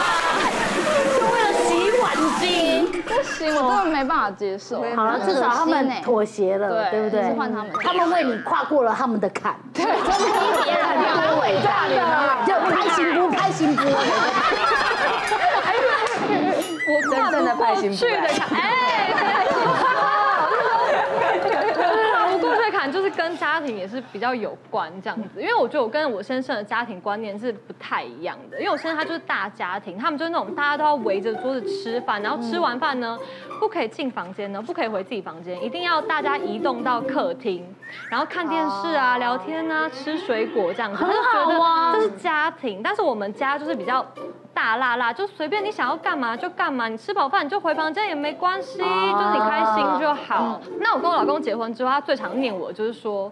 不行，不行，我真的没办法接受。好了，至少他们妥协了，对不对？换他们，他们为你跨过了他们的坎，对，真的比别人更伟大的，就开心不开心不。我真正的拍心不的坎，哎。就是跟家庭也是比较有关这样子，因为我觉得我跟我先生的家庭观念是不太一样的。因为我先生他就是大家庭，他们就是那种大家都要围着桌子吃饭，然后吃完饭呢，不可以进房间呢，不可以回自己房间，一定要大家移动到客厅，然后看电视啊、聊天啊、吃水果这样子。很好啊，这是家庭，但是我们家就是比较。大辣辣，就随便你想要干嘛就干嘛，你吃饱饭你就回房间也没关系，就是你开心就好。那我跟我老公结婚之后，他最常念我就是说，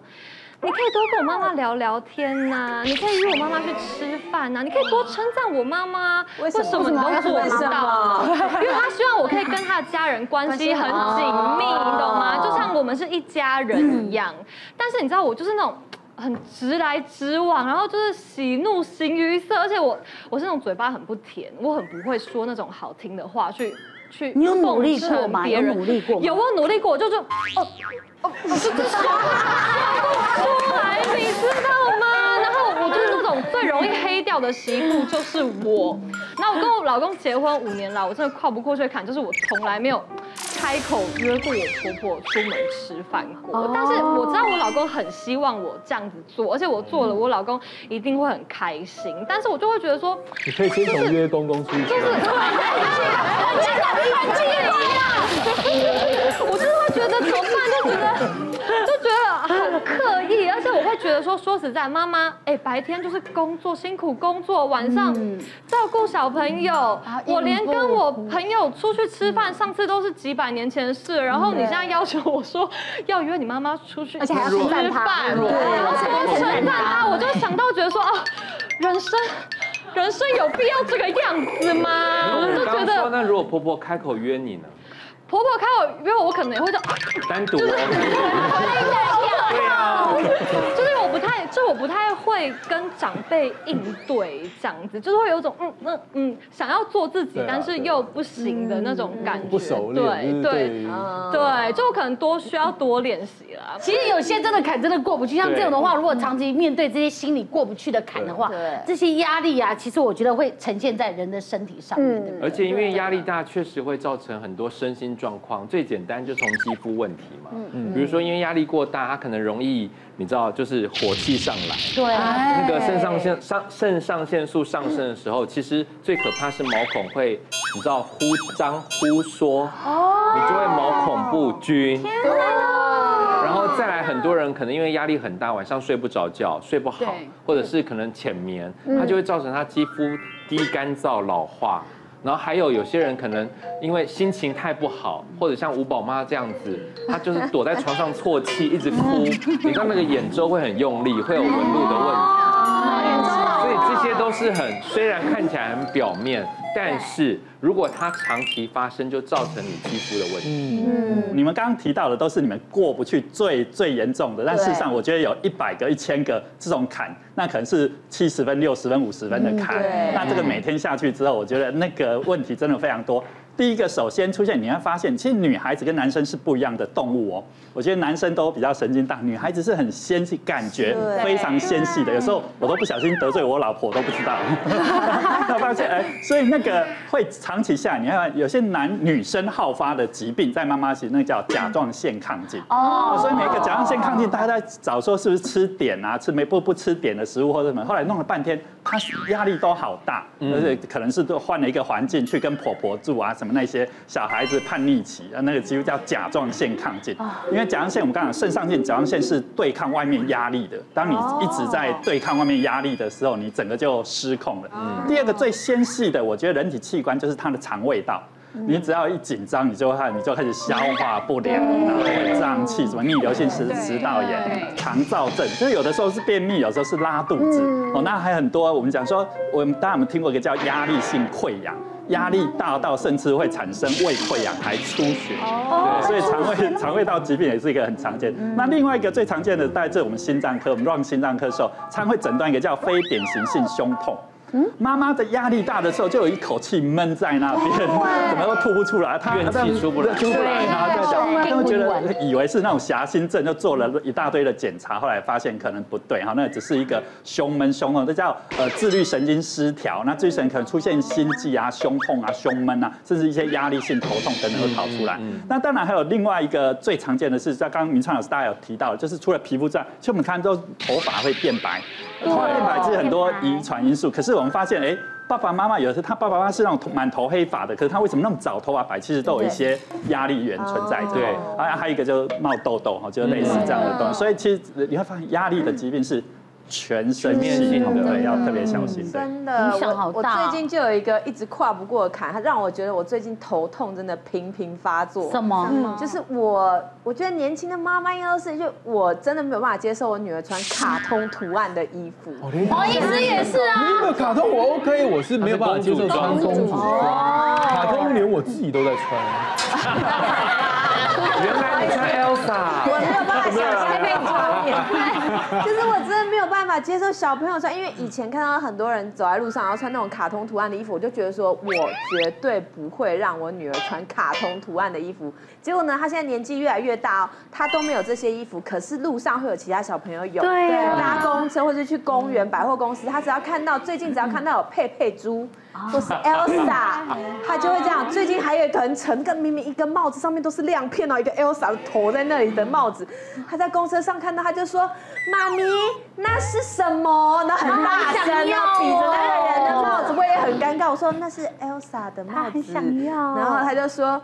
你可以多跟我妈妈聊聊天呐，你可以约我妈妈去吃饭呐，你可以多称赞我妈妈。为什么你都做不到？因为他希望我可以跟他的家人关系很紧密，你懂吗？就像我们是一家人一样。但是你知道我就是那种。很直来直往，然后就是喜怒形于色，而且我我是那种嘴巴很不甜，我很不会说那种好听的话去去。你有努力过吗？有努力过？有，我努力过，就就哦哦，我就说说不出来，你知道吗？然后我就是那种最容易黑掉的媳妇，就是我。那我跟我老公结婚五年了，我真的跨不过去坎，就是我从来没有。开口约过我婆婆出门吃饭过，但是我知道我老公很希望我这样子做，而且我做了，我老公一定会很开心。但是我就会觉得说，你可以先从约公公出去，就是很近的地方距离啊，我就是会觉得怎么办，就觉得。很刻意，而且我会觉得说，说实在，妈妈，哎，白天就是工作辛苦工作，晚上照顾小朋友，我连跟我朋友出去吃饭，上次都是几百年前的事，然后你现在要求我说要约你妈妈出去，而且还要称赞她，对，而且还要称赞她，我就想到觉得说，啊，人生，人生有必要这个样子吗？我就觉得，那如果婆婆开口约你呢？婆婆开口约我，我可能也会叫单独。对啊，就是我不太，就我不太会跟长辈应对这样子，就是会有种嗯嗯嗯想要做自己，但是又不行的那种感觉。不熟练。对对对，就可能多需要多练习啦。其实有些真的坎真的过不去，像这种的话，如果长期面对这些心里过不去的坎的话，这些压力啊，其实我觉得会呈现在人的身体上面。而且因为压力大，确实会造成很多身心状况。最简单就从肌肤问题嘛，嗯，比如说因为压力过大，他可能容易，你知道，就是火气上来。对，那个肾上腺上肾上腺素上升的时候，其实最可怕是毛孔会，你知道忽张忽缩，哦，你就会毛孔不均。然后再来，很多人可能因为压力很大，晚上睡不着觉，睡不好，或者是可能浅眠，它就会造成他肌肤低干燥老化。然后还有有些人可能因为心情太不好，或者像吴宝妈这样子，她就是躲在床上啜泣，一直哭，你看那个眼周会很用力，会有纹路的问题，所以这些都是很虽然看起来很表面。但是如果它长期发生，就造成你肌肤的问题。嗯，你们刚刚提到的都是你们过不去最最严重的，但事实上我觉得有一百个、一千个这种坎，那可能是七十分、六十分、五十分的坎。那这个每天下去之后，我觉得那个问题真的非常多。第一个，首先出现，你会发现，其实女孩子跟男生是不一样的动物哦。我觉得男生都比较神经大，女孩子是很纤细，感觉非常纤细的。有时候我都不小心得罪我老婆都不知道。他 发现，哎，所以那个会长期下来，你看有些男女生好发的疾病，在妈妈期那个叫甲状腺亢进哦。所以每个甲状腺亢进，大家在找说是不是吃碘啊，吃没不不吃碘的食物或者什么，后来弄了半天，他压力都好大，而且可能是都换了一个环境去跟婆婆住啊。什么那些小孩子叛逆期啊，那个几乎叫甲状腺亢进，因为甲状腺我们刚刚讲肾上腺，甲状腺是对抗外面压力的。当你一直在对抗外面压力的时候，你整个就失控了。第二个最纤细的，我觉得人体器官就是它的肠胃道。你只要一紧张，你就会你就开始消化不良，然后会胀气，什么逆流性食食道炎、肠燥症，就是有的时候是便秘，有时候是拉肚子。哦，那还有很多，我们讲说，我们大家有没有听过一个叫压力性溃疡？压力大到甚至会产生胃溃疡还出血。所以肠胃肠胃道疾病也是一个很常见。那另外一个最常见的，在这我们心脏科，我们 run 心脏科的时候，常会诊断一个叫非典型性胸痛。妈妈的压力大的时候，就有一口气闷在那边，怎么都吐不出来，她怨气出不来。出不来，然后就他会觉得以为是那种狭心症，就做了一大堆的检查，后来发现可能不对哈，那只是一个胸闷胸痛，这叫呃自律神经失调，那自律神经可能出现心悸啊、胸痛啊、胸闷啊，甚至一些压力性头痛等等会跑出来。那当然还有另外一个最常见的是，在刚刚明川老师大家有提到，就是除了皮肤之外，其实我们看都头发会变白，头发变白是很多遗传因素，可是我们发现哎。爸爸妈妈有的是他爸爸妈妈是那种满头黑发的，可是他为什么那么早头发白？其实都有一些压力源存在着。对，啊，还有一个就是冒痘痘哈，就类似这样的东西。所以其实你会发现压力的疾病是全身性的，对，要特别小心。真的，影响好大我最近就有一个一直跨不过的坎，它让我觉得我最近头痛真的频频发作。什么？嗯，就是我，我觉得年轻的妈妈应该都是，就我真的没有办法接受我女儿穿卡通图案的衣服。黄医师也是啊。那个卡通我 OK，我是没有办法接受穿公主装，卡通连我自己都在穿。原来你穿 Elsa，我没有办法想象那种画面，就是我真的没有办法接受小朋友穿，因为以前看到很多人走在路上，然后穿那种卡通图案的衣服，我就觉得说我绝对不会让我女儿穿卡通图案的衣服。结果呢，她现在年纪越来越大哦，她都没有这些衣服，可是路上会有其他小朋友有，对啊搭公车或者去公园、百货公司，她只要看到最近只要看到有佩佩猪。或是 Elsa，她就会这样。最近还有一个很沉，跟明明一个帽子上面都是亮片哦，一个 Elsa 的头在那里的帽子，她在公车上看到，她就说：“妈咪，那是什么？”然后很大声，然后比着那个人的帽子，我也很尴尬。我说：“那是 Elsa 的帽子。”想要然后他就说：“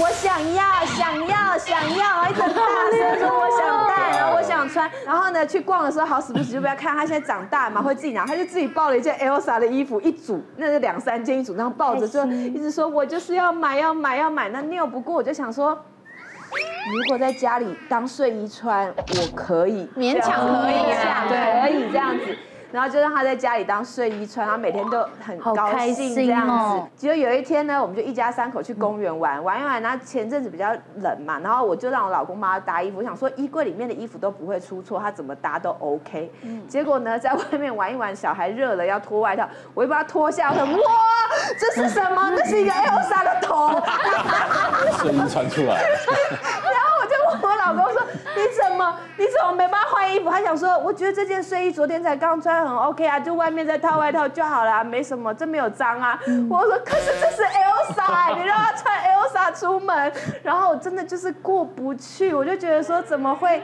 我想要，想要，想要！”一直很大声说：“我想戴，然后我想穿。”然后呢，去逛的时候好死不死就不要看，他现在长大嘛，会自己拿，他就自己抱了一件 Elsa 的衣服一组，那是两。两三件一组，然后抱着就一直说：“我就是要买，要买，要买。”那拗不过，我就想说，如果在家里当睡衣穿，我可以勉强可以啊，可以这样子。然后就让他在家里当睡衣穿，然后每天都很高兴这样子。结果有一天呢，我们就一家三口去公园玩，玩一玩。然后前阵子比较冷嘛，然后我就让我老公帮他搭衣服。我想说衣柜里面的衣服都不会出错，他怎么搭都 OK。结果呢，在外面玩一玩，小孩热了要脱外套，我一把他脱下，我说哇，这是什么？那是一个 Elsa 的头。睡衣穿出来。然后我我老公说：“你怎么，你怎么没办法换衣服？”他想说：“我觉得这件睡衣昨天才刚穿。”很 OK 啊，就外面再套外套就好了，啊，没什么，这没有脏啊。嗯、我说，可是这是 Elsa，你让他穿 Elsa 出门，然后我真的就是过不去，我就觉得说怎么会，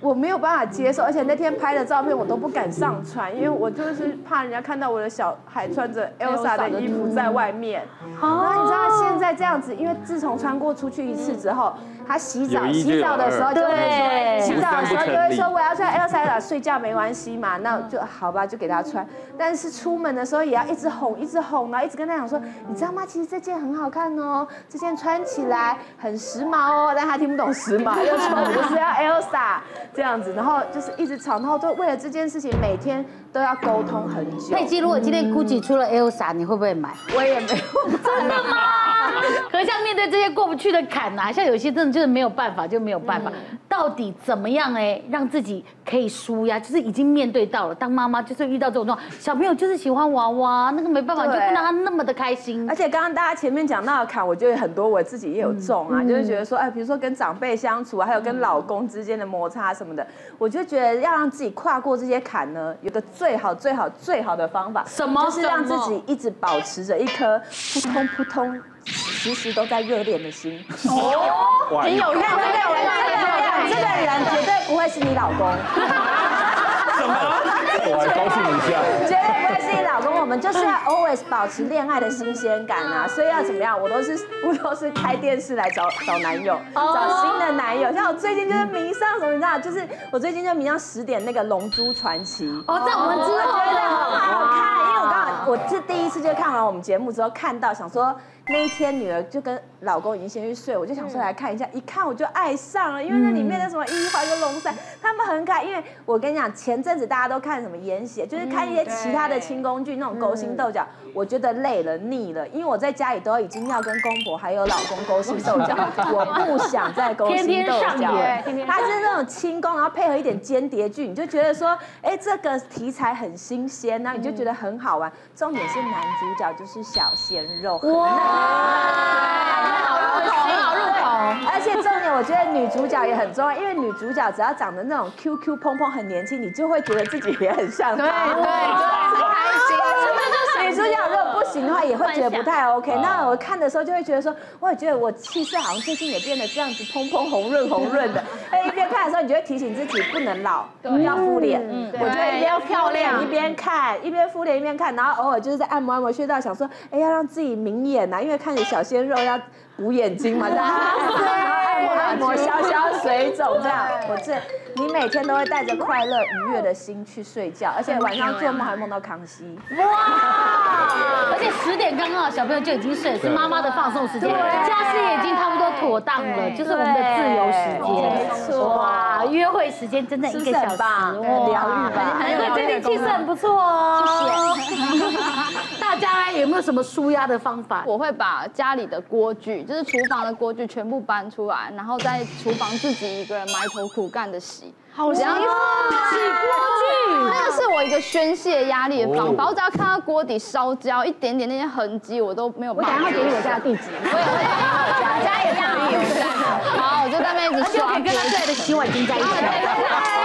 我没有办法接受，而且那天拍的照片我都不敢上传，因为我就是怕人家看到我的小孩穿着 Elsa 的衣服在外面。然后你知道现在这样子，因为自从穿过出去一次之后。他洗澡洗澡的时候就会说，洗澡的时候就会说我要穿 Elsa 睡觉没关系嘛，那就好吧，就给他穿。但是出门的时候也要一直哄，一直哄，然后一直跟他讲说，你知道吗？其实这件很好看哦，这件穿起来很时髦哦。但他听不懂时髦，又说我就是要 Elsa 这样子，然后就是一直吵，然后都为了这件事情每天都要沟通很久。佩姬，如果今天 Gucci 出了 Elsa，你会不会买？我也没有。真的吗？可是像面对这些过不去的坎啊，像有些真的就是没有办法，就没有办法。嗯、到底怎么样哎，让自己可以舒压？就是已经面对到了，当妈妈就是遇到这种状况，小朋友就是喜欢娃娃，那个没办法，对就看到他那么的开心。而且刚刚大家前面讲到的坎，我觉得很多我自己也有中啊，嗯、就是觉得说，哎，比如说跟长辈相处啊，还有跟老公之间的摩擦什么的，我就觉得要让自己跨过这些坎呢，有个最好最好最好的方法，什么？就是让自己一直保持着一颗扑通扑通。其实都在热恋的心哦，很有用，这个人，这个人绝对不会是你老公。什么？我来告诉你一下，绝对不会是你老公。我们就是要 always 保持恋爱的新鲜感啊，所以要怎么样？我都是我都是开电视来找找男友，找新的男友。像我最近就是迷上什么，你知道？就是我最近就迷上十点那个《龙珠传奇》。哦，这我们知道，觉得很好看，因为我刚好我是第一次就看完我们节目之后看到，想说。那一天女儿就跟老公已经先去睡，我就想说来看一下，一看我就爱上了，因为那里面的什么一环跟龙伞，他们很可爱。因为我跟你讲，前阵子大家都看什么演写，就是看一些其他的清宫剧，那种勾心斗角，我觉得累了腻了，因为我在家里都已经要跟公婆还有老公勾心斗角，我不想再勾心斗角。他是那种轻功，然后配合一点间谍剧，你就觉得说，哎，这个题材很新鲜，然后你就觉得很好玩。重点是男主角就是小鲜肉，哇，很好入口，很好入口。而且重点，我觉得女主角也很重要，因为女主角只要长得那种 Q Q 蓬蓬很年轻，你就会觉得自己也很像她。对对，就是开心。女主角如果不行的话，也会觉得不太 OK。那我看的时候就会觉得说，我也觉得我气色好像最近也变得这样子砰砰红润红润的。哎，一边看的时候，你就会提醒自己不能老，要敷脸。嗯，我觉得一边要漂亮，一边看，一边敷脸一边看，然后偶尔就是在按摩按摩穴道，想说，哎，要让自己明眼呐，因为看着小鲜肉要补眼睛嘛，然后按摩按摩消消水肿这样。我这你每天都会带着快乐愉悦的心去睡觉，而且晚上做梦还梦到康熙。哇！而且十点刚刚好，小朋友就已经睡，是妈妈的放松时间，家事也已经差不多妥当了，就是我们的自由时间。没错，哇！约会时间真的一个小时，疗愈吧？对，最近气色很不错哦。谢谢。大家有没有什么舒压的方法？我会把家里的锅具，就是厨房的锅具，全部搬出来，然后在厨房自己一个人埋头苦干的洗。好香哦！洗锅具，那个是我一个宣泄压力的方法。我只要看到锅底烧焦一点点那些痕迹，我都没有办法。我等下给你我家的地址。我也会给我家，家也可以。好，我就在那边一直刷。可以跟他最爱的洗碗巾在一起。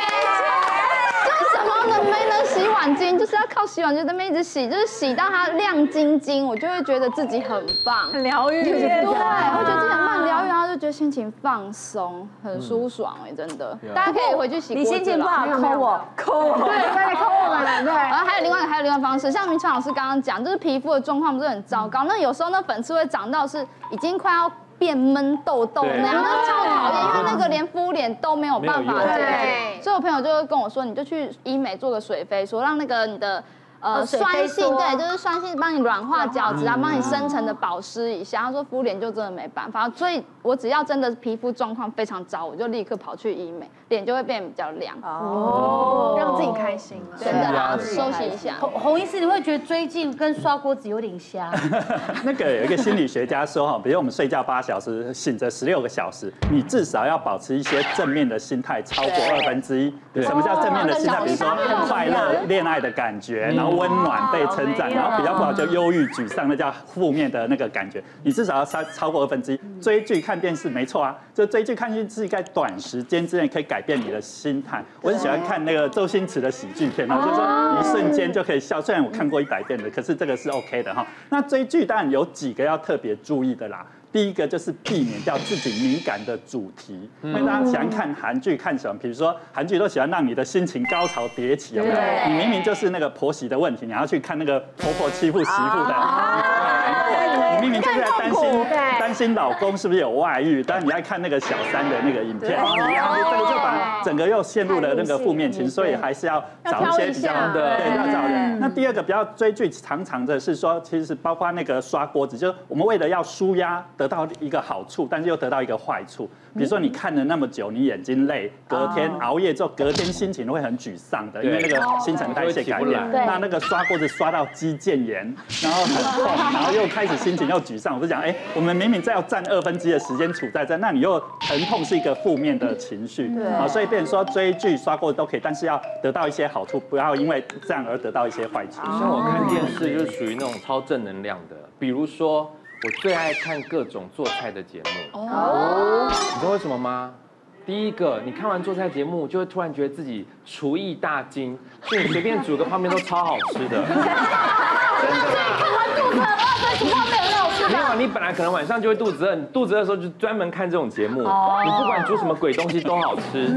碗巾，就是要靠洗碗巾在那边一直洗，就是洗到它亮晶晶，我就会觉得自己很棒，很疗愈。对，我觉得自己很棒，疗愈，然后就觉得心情放松，很舒爽哎，真的。大家可以回去洗。你心情不好，抠我，抠我，对，对，抠我们，对。然后还有另外还有另外方式，像明川老师刚刚讲，就是皮肤的状况不是很糟糕，那有时候那粉刺会长到是已经快要。变闷痘痘那样，那超讨厌，因为那个连敷脸都没有办法解决。所以我朋友就会跟我说，你就去医美做个水飞，说让那个你的。呃，酸性对，就是酸性帮你软化角质啊，帮你深层的保湿一下。他说敷脸就真的没办法，所以我只要真的皮肤状况非常糟，我就立刻跑去医美，脸就会变比较亮哦，让自己开心，真的啊，休息一下。洪洪医师，你会觉得追剧跟刷锅子有点像？那个有一个心理学家说哈，比如我们睡觉八小时，醒着十六个小时，你至少要保持一些正面的心态超过二分之一。什么叫正面的心态？比如说快乐、恋爱的感觉，然后。温暖被称赞，然后比较不好就忧郁、沮丧，那叫负面的那个感觉。你至少要超超过二分之一。追剧看电视没错啊，就追剧看电视在短时间之内可以改变你的心态。我很喜欢看那个周星驰的喜剧片，然后就说一瞬间就可以笑。虽然我看过一百遍的，可是这个是 OK 的哈。那追剧当然有几个要特别注意的啦。第一个就是避免掉自己敏感的主题，因为大家喜欢看韩剧，看什么？比如说韩剧都喜欢让你的心情高潮迭起，有没有？你明明就是那个婆媳的问题，你要去看那个婆婆欺负媳妇的，你明明就是在担心担心老公是不是有外遇，但你在看那个小三的那个影片，然后这个就把整个又陷入了那个负面情绪，所以还是要找一些比较的，对，要找人。那第二个比较追剧常常的是说，其实包括那个刷锅子，就是我们为了要舒压的。得到一个好处，但是又得到一个坏处。比如说你看了那么久，你眼睛累，隔天熬夜之后，隔天心情会很沮丧的，因为那个新陈代谢改变。那那个刷锅子刷到肌腱炎，然后很痛，然后又开始心情又沮丧。我就讲，哎，我们明明在要占二分之一的时间处在这，那你又疼痛是一个负面的情绪。对。啊，所以变成说追剧刷锅子都可以，但是要得到一些好处，不要因为这样而得到一些坏处。像我看电视就是属于那种超正能量的，比如说。我最爱看各种做菜的节目哦，你知道为什么吗？第一个，你看完做菜节目，就会突然觉得自己厨艺大精，所以你随便煮个泡面都超好吃的。真的。看完肚子饿，所以煮泡面很好吃。没有，你本来可能晚上就会肚子饿，你肚子饿的时候就专门看这种节目。你不管煮什么鬼东西都好吃，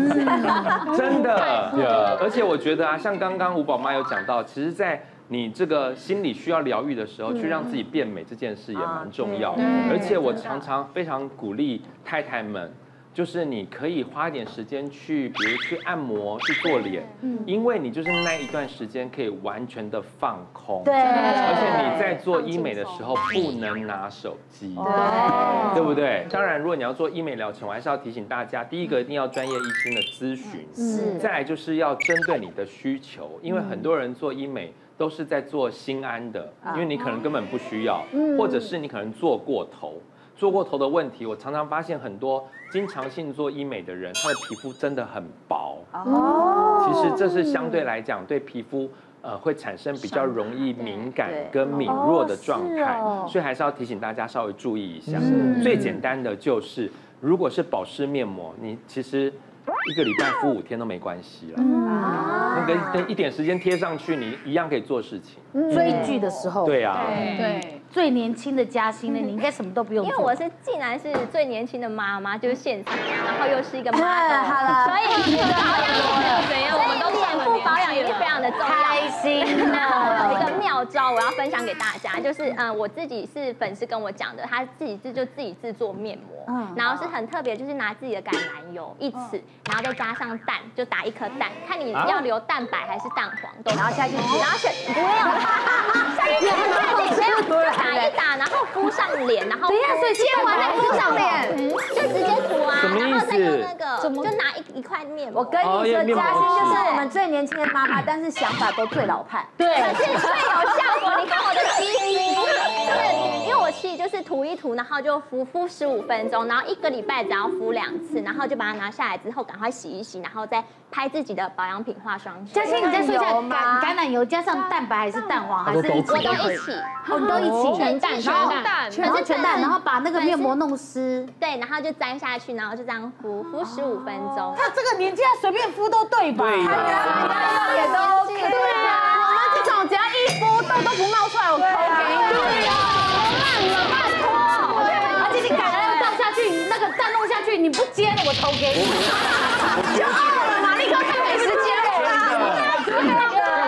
真的。而且我觉得啊，像刚刚吴宝妈有讲到，其实，在你这个心理需要疗愈的时候，去让自己变美这件事也蛮重要的。而且我常常非常鼓励太太们。就是你可以花一点时间去，比如去按摩、去做脸，嗯，因为你就是那一段时间可以完全的放空，对，而且你在做医美的时候不能拿手机，对，对不对？当然，如果你要做医美疗程，我还是要提醒大家，第一个一定要专业医生的咨询，是，再来就是要针对你的需求，因为很多人做医美都是在做心安的，因为你可能根本不需要，或者是你可能做过头。做过头的问题，我常常发现很多经常性做医美的人，他的皮肤真的很薄。哦，其实这是相对来讲对皮肤呃会产生比较容易敏感跟敏弱的状态，所以还是要提醒大家稍微注意一下。最简单的就是，如果是保湿面膜，你其实一个礼拜敷五天都没关系了。那个等一点时间贴上去，你一样可以做事情。追剧的时候，对啊，对。最年轻的嘉欣呢，你应该什么都不用做，因为我是竟然是最年轻的妈妈，就是现场，然后又是一个妈妈，好了，所以保养怎样，我们都保养也是非常的重要。开心的，有 一个妙招我要分享给大家，就是嗯，我自己是粉丝跟我讲的，他自己制就自己制作面膜，然后是很特别，就是拿自己的橄榄油一匙，然后再加上蛋，就打一颗蛋，看你要留蛋白还是蛋黄都，然后下去挤，然后选不要，下去确定，没有。打一打，然后敷上脸，然后等一下，所以切完再敷上脸，就直接涂啊，然后再用那个，就拿一一块面膜。我跟你说，嘉欣就是我们最年轻的妈妈，但是想法都最老派。对，可是最有效果。你看我的肌肤，对，因就是涂一涂，然后就敷敷十五分钟，然后一个礼拜只要敷两次，然后就把它拿下来之后，赶快洗一洗，然后再拍自己的保养品化妆水。嘉欣，你再说一下橄橄榄油加上蛋白还是蛋黄还是？我都一起，我们都一起。全蛋，全蛋，全是全蛋，然后把那个面膜弄湿，对，然后就粘下去，然后就这样敷敷十五分钟。他这个年纪要随便敷都对吧？对呀，也都。对啊，我们这种只要一敷痘都不冒出来，我偷给你。对呀，烂了，拜托。而且你橄榄油倒下去，那个蛋弄下去，你不接了，我投给你傲了嘛，立刻看美食节目啦。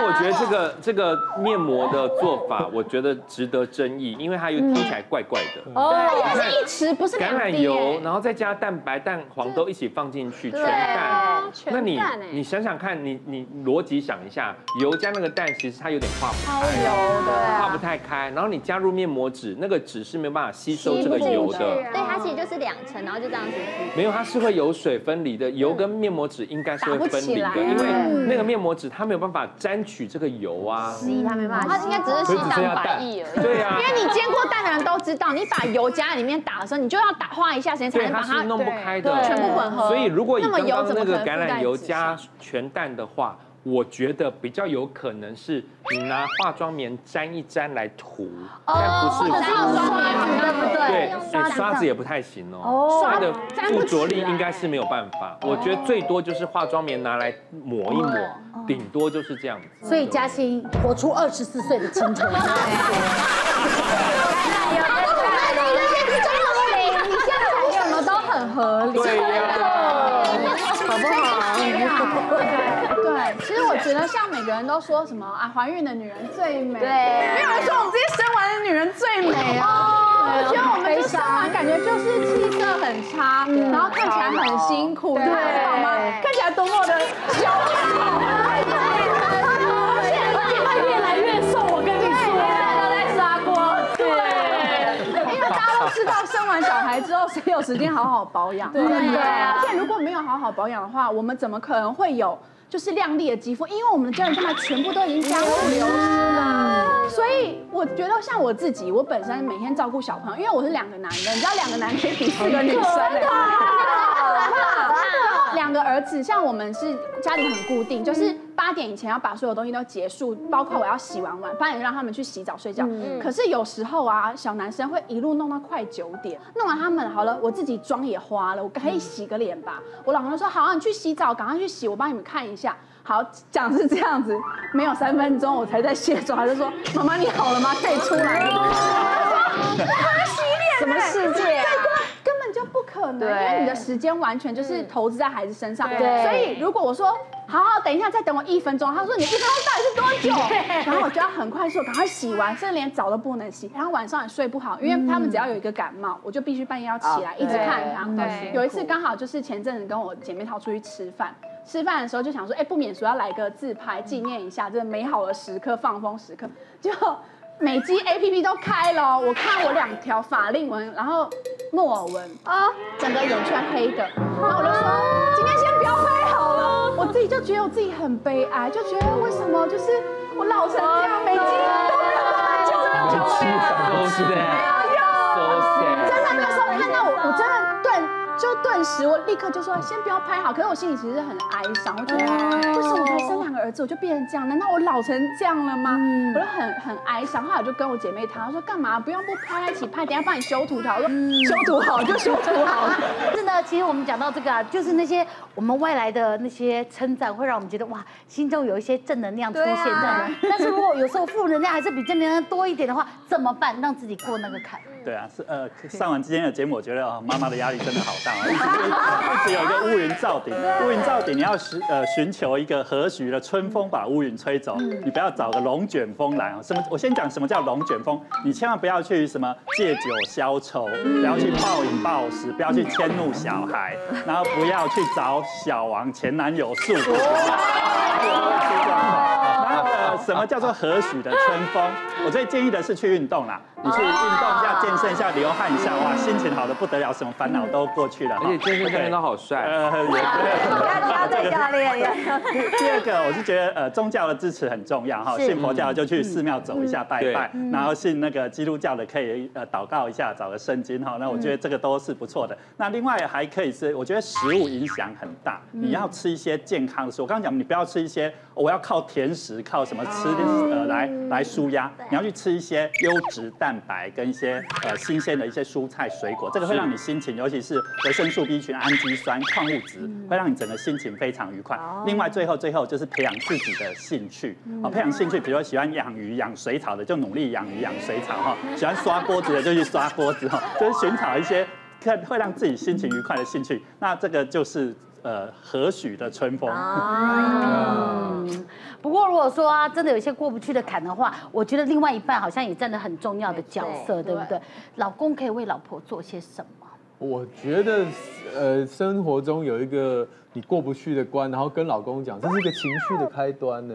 我觉得这个这个面膜的做法，我觉得值得争议，因为它又听起来怪怪的。哦，它是一匙，不是橄榄油，然后再加蛋白、蛋黄都一起放进去，全蛋。那你你想想看，你你逻辑想一下，油加那个蛋，其实它有点化不开，油的化不太开。然后你加入面膜纸，那个纸是没有办法吸收这个油的。对，它其实就是两层，然后就这样子。没有，它是会有水分离的，油跟面膜纸应该是会分离的，因为那个面膜纸它没有办法沾取。这个油啊，吸它没办法，它应该只是吸蛋白液而已。对呀，因为你煎过蛋的人都知道，你把油加在里面打的时候，你就要打花一下时间才能把它弄不开的，全部混合。所以如果你刚刚那个橄榄油加全蛋的话，我觉得比较有可能是你拿化妆棉沾一沾来涂，但不是刷子，对不对？对，刷子也不太行哦，刷的附着力应该是没有办法。我觉得最多就是化妆棉拿来抹一抹，顶多就是这样子。所以嘉欣活出二十四岁的青春。橄榄油，橄榄油，这些是真合理，你现在讲什么都很合理。对呀，好不好？其实我觉得，像每个人都说什么啊，怀孕的女人最美。对，没有人说我们这些生完的女人最美啊。我觉得我们就生完，感觉就是气色很差，然后看起来很辛苦，对，好吗？看起来多么的骄傲。而且会越来越瘦，我跟你说，都在砂锅。对，因为大家都知道，生完小孩之后，谁有时间好好保养？对对啊。而且如果没有好好保养的话，我们怎么可能会有？就是亮丽的肌肤，因为我们的胶原蛋白全部都已经加入流失了，所以我觉得像我自己，我本身每天照顾小朋友，因为我是两个男的，你知道两个男的比四个女生的。两个儿子，像我们是家里很固定，就是八点以前要把所有东西都结束，包括我要洗完碗，八点让他们去洗澡睡觉。可是有时候啊，小男生会一路弄到快九点，弄完他们好了，我自己妆也花了，我可以洗个脸吧。我老公就说：“好，你去洗澡，赶快去洗，我帮你们看一下。”好，讲是这样子，没有三分钟我才在卸妆，他就说：“妈妈你好了吗？可以出来了。”他在洗脸，什么世界啊？根本就不可能，因为你的时间完全就是投资在孩子身上。对，所以如果我说好好等一下，再等我一分钟。他说你一分钟到底是多久？然后我就要很快速，赶快洗完，甚至连澡都不能洗。然后晚上也睡不好，因为他们只要有一个感冒，我就必须半夜要起来一直看他。对，有一次刚好就是前阵子跟我姐妹淘出去吃饭，吃饭的时候就想说，哎，不免俗要来个自拍纪念一下这个美好的时刻，放风时刻。就美肌 A P P 都开了，我看我两条法令纹，然后木耳纹啊，整个眼圈黑的，然后我就说今天先不要拍好了，我自己就觉得我自己很悲哀，就觉得为什么就是我老成这样，美肌都没有办法就是没有没有，真的那时候看到我，我真的。就顿时，我立刻就说先不要拍好。可是我心里其实很哀伤，我觉得为什么我才生两个儿子我就变成这样？难道我老成这样了吗？我就很很哀伤。后来我就跟我姐妹谈，我说干嘛不用不拍在一起拍，等下帮你修图条。我说修图好就修图好。是呢，其实我们讲到这个啊，就是那些我们外来的那些称赞，会让我们觉得哇，心中有一些正能量出现在。但是如果有时候负能量还是比正能量多一点的话，怎么办？让自己过那个坎。对啊，是呃，上完今天的节目，我觉得啊，妈妈的压力真的好大啊，一直 一直有一个乌云罩顶，乌云罩顶，你要寻呃寻求一个和煦的春风把乌云吹走，你不要找个龙卷风来啊。什么？我先讲什么叫龙卷风，你千万不要去什么借酒消愁，不要去暴饮暴食，不要去迁怒小孩，然后不要去找小王前男友诉苦。什么叫做和煦的春风？我最建议的是去运动啦，你去运动一下，健身一下，流汗一下，哇，心情好的不得了，什么烦恼都过去了。而且健身教练都好帅。呃，也 对。教练。第二个，我是觉得呃，宗教的支持很重要哈。信佛教就去寺庙走一下拜拜，然后信那个基督教的可以呃祷告一下，找个圣经哈。那我觉得这个都是不错的。那另外还可以是，我觉得食物影响很大，你要吃一些健康的食物。我刚刚讲，你不要吃一些我要靠甜食靠什么。吃呃来来舒压，你要去吃一些优质蛋白跟一些呃新鲜的一些蔬菜水果，这个会让你心情，尤其是维生素 B 群、氨基酸、矿物质，会让你整个心情非常愉快。另外最后最后就是培养自己的兴趣，啊培养兴趣，比如说喜欢养鱼养水草的就努力养鱼养水草哈，喜欢刷锅子的就去刷锅子哈，就是寻找一些看会让自己心情愉快的兴趣，那这个就是。呃，和煦的春风。嗯，不过如果说啊，真的有一些过不去的坎的话，我觉得另外一半好像也占了很重要的角色，对不对？老公可以为老婆做些什么？我觉得，呃，生活中有一个你过不去的关，然后跟老公讲，这是一个情绪的开端呢。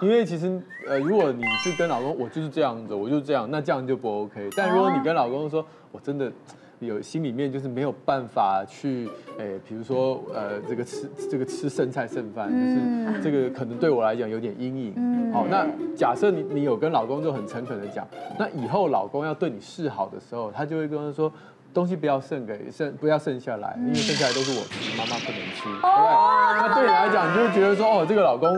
因为其实，呃，如果你是跟老公，我就是这样子，我就是这样，那这样就不 OK。但如果你跟老公说，我真的。有心里面就是没有办法去，诶，比如说，呃，这个吃这个吃剩菜剩饭，就是这个可能对我来讲有点阴影。好，那假设你你有跟老公就很诚恳的讲，那以后老公要对你示好的时候，他就会跟他说。东西不要剩给剩，不要剩下来，因为剩下来都是我吃，妈妈不能吃，对不对？那对你来讲，你就会觉得说，哦，这个老公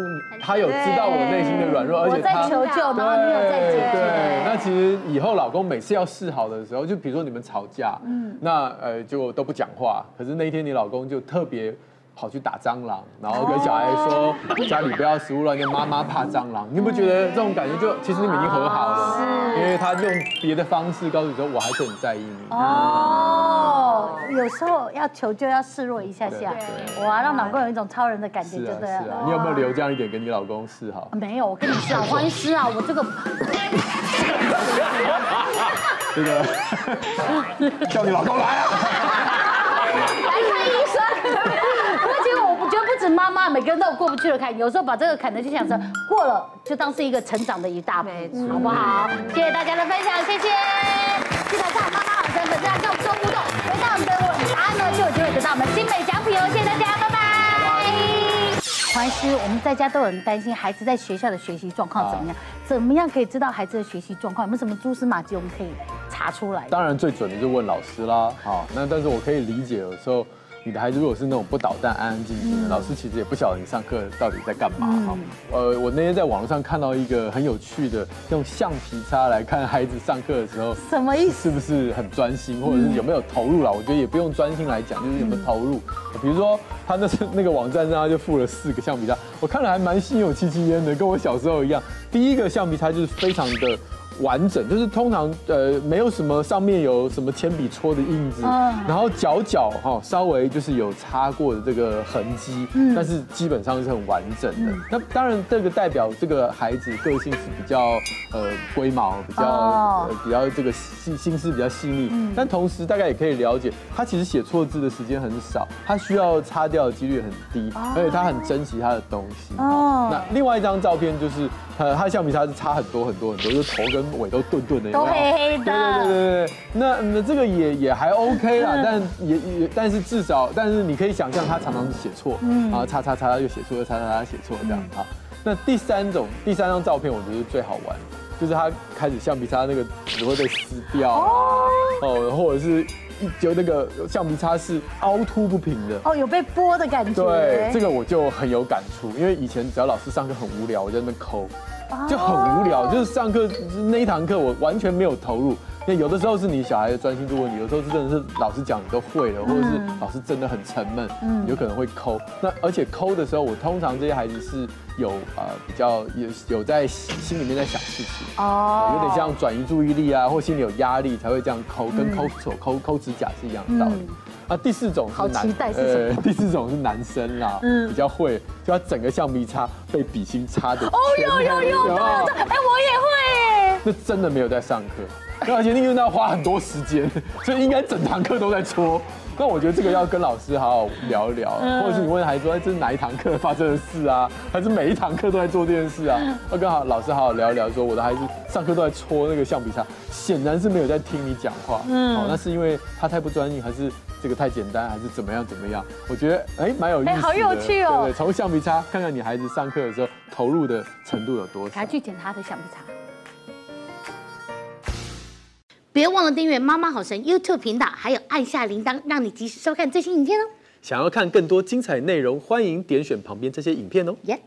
他有知道我内心的软弱，而且他在求救，然后你有在。对，那其实以后老公每次要示好的时候，就比如说你们吵架，嗯，那呃就都不讲话，可是那一天你老公就特别。跑去打蟑螂，然后跟小孩说家里不要食物乱扔，妈妈怕蟑螂。你有没有觉得这种感觉就其实你们已经和好了？是，因为他用别的方式告诉你说我还是很在意你。哦，有时候要求救要示弱一下下，哇，让老公有一种超人的感觉，对不对？你有没有留这样一点给你老公示好？没有，我跟你说，黄医师啊，我这个这个 叫你老公来啊！来看医生。妈妈，每个人都有过不去的坎，有时候把这个坎呢，就想着过了，就当是一个成长的一大步，好不好？谢谢大家的分享，谢谢。记得看妈妈好生粉丝团跟我们做互动，回答我们的问答案呢，就有机会得到我们精美奖品哦。谢谢大家，拜拜。黄医师，我们在家都有人担心孩子在学校的学习状况怎么样？怎么样可以知道孩子的学习状况？有没有什么蛛丝马迹我们可以查出来？当然最准的就问老师啦。好，那但是我可以理解有时候。你的孩子如果是那种不捣蛋、安安静静的，老师其实也不晓得你上课到底在干嘛哈。呃，我那天在网络上看到一个很有趣的，用橡皮擦来看孩子上课的时候，什么意思？是不是很专心，或者是有没有投入了？我觉得也不用专心来讲，就是有没有投入。比如说他那是 那个网站上他就附了四个橡皮擦，我看了还蛮心有戚戚焉的，跟我小时候一样。第一个橡皮擦就是非常的。完整，就是通常呃没有什么上面有什么铅笔戳的印子，然后角角哈稍微就是有擦过的这个痕迹，但是基本上是很完整的。那当然这个代表这个孩子个性是比较呃龟毛，比较呃比较这个心心思比较细腻，但同时大概也可以了解，他其实写错字的时间很少，他需要擦掉的几率很低，而且他很珍惜他的东西。哦，那另外一张照片就是呃他橡皮擦是擦很多很多很多，就头跟尾都钝钝的，都黑黑的。对对对对，那那这个也也还 OK 啦，但也也但是至少，但是你可以想象他常常是写错，然后叉叉叉又写错，又擦擦擦写错这样哈。那第三种第三张照片我觉得最好玩，就是他开始橡皮擦那个纸会被撕掉哦，或者是。就那个橡皮擦是凹凸不平的哦，有被剥的感觉。对，这个我就很有感触，因为以前只要老师上课很无聊，我在那抠，就很无聊，就是上课那一堂课我完全没有投入。那有的时候是你小孩的专心度问题，有时候是真的是老师讲你都会了，或者是老师真的很沉闷，嗯，有可能会抠。那而且抠的时候，我通常这些孩子是有呃比较有有在心里面在想事情哦，有点像转移注意力啊，或心里有压力才会这样抠，跟抠手抠抠指甲是一样的道理。啊，第四种是男，呃，第四种是男生啦，嗯，比较会，就他整个橡皮擦被笔芯插的。哦，有有有有有，哎，我也会哎。那真的没有在上课。而且因为那要花很多时间，所以应该整堂课都在搓。那我觉得这个要跟老师好好聊一聊，或者是你问孩子说，哎，这是哪一堂课发生的事啊？还是每一堂课都在做这件事啊？要跟好老师好好聊一聊，说我的孩子上课都在搓那个橡皮擦，显然是没有在听你讲话。嗯，哦，那是因为他太不专业，还是这个太简单，还是怎么样怎么样？我觉得哎，蛮有意思的，好有趣哦。对，从橡皮擦看看你孩子上课的时候投入的程度有多少。还去捡他的橡皮擦。别忘了订阅妈妈好神 YouTube 频道，还有按下铃铛，让你及时收看最新影片哦。想要看更多精彩内容，欢迎点选旁边这些影片哦。耶。Yeah.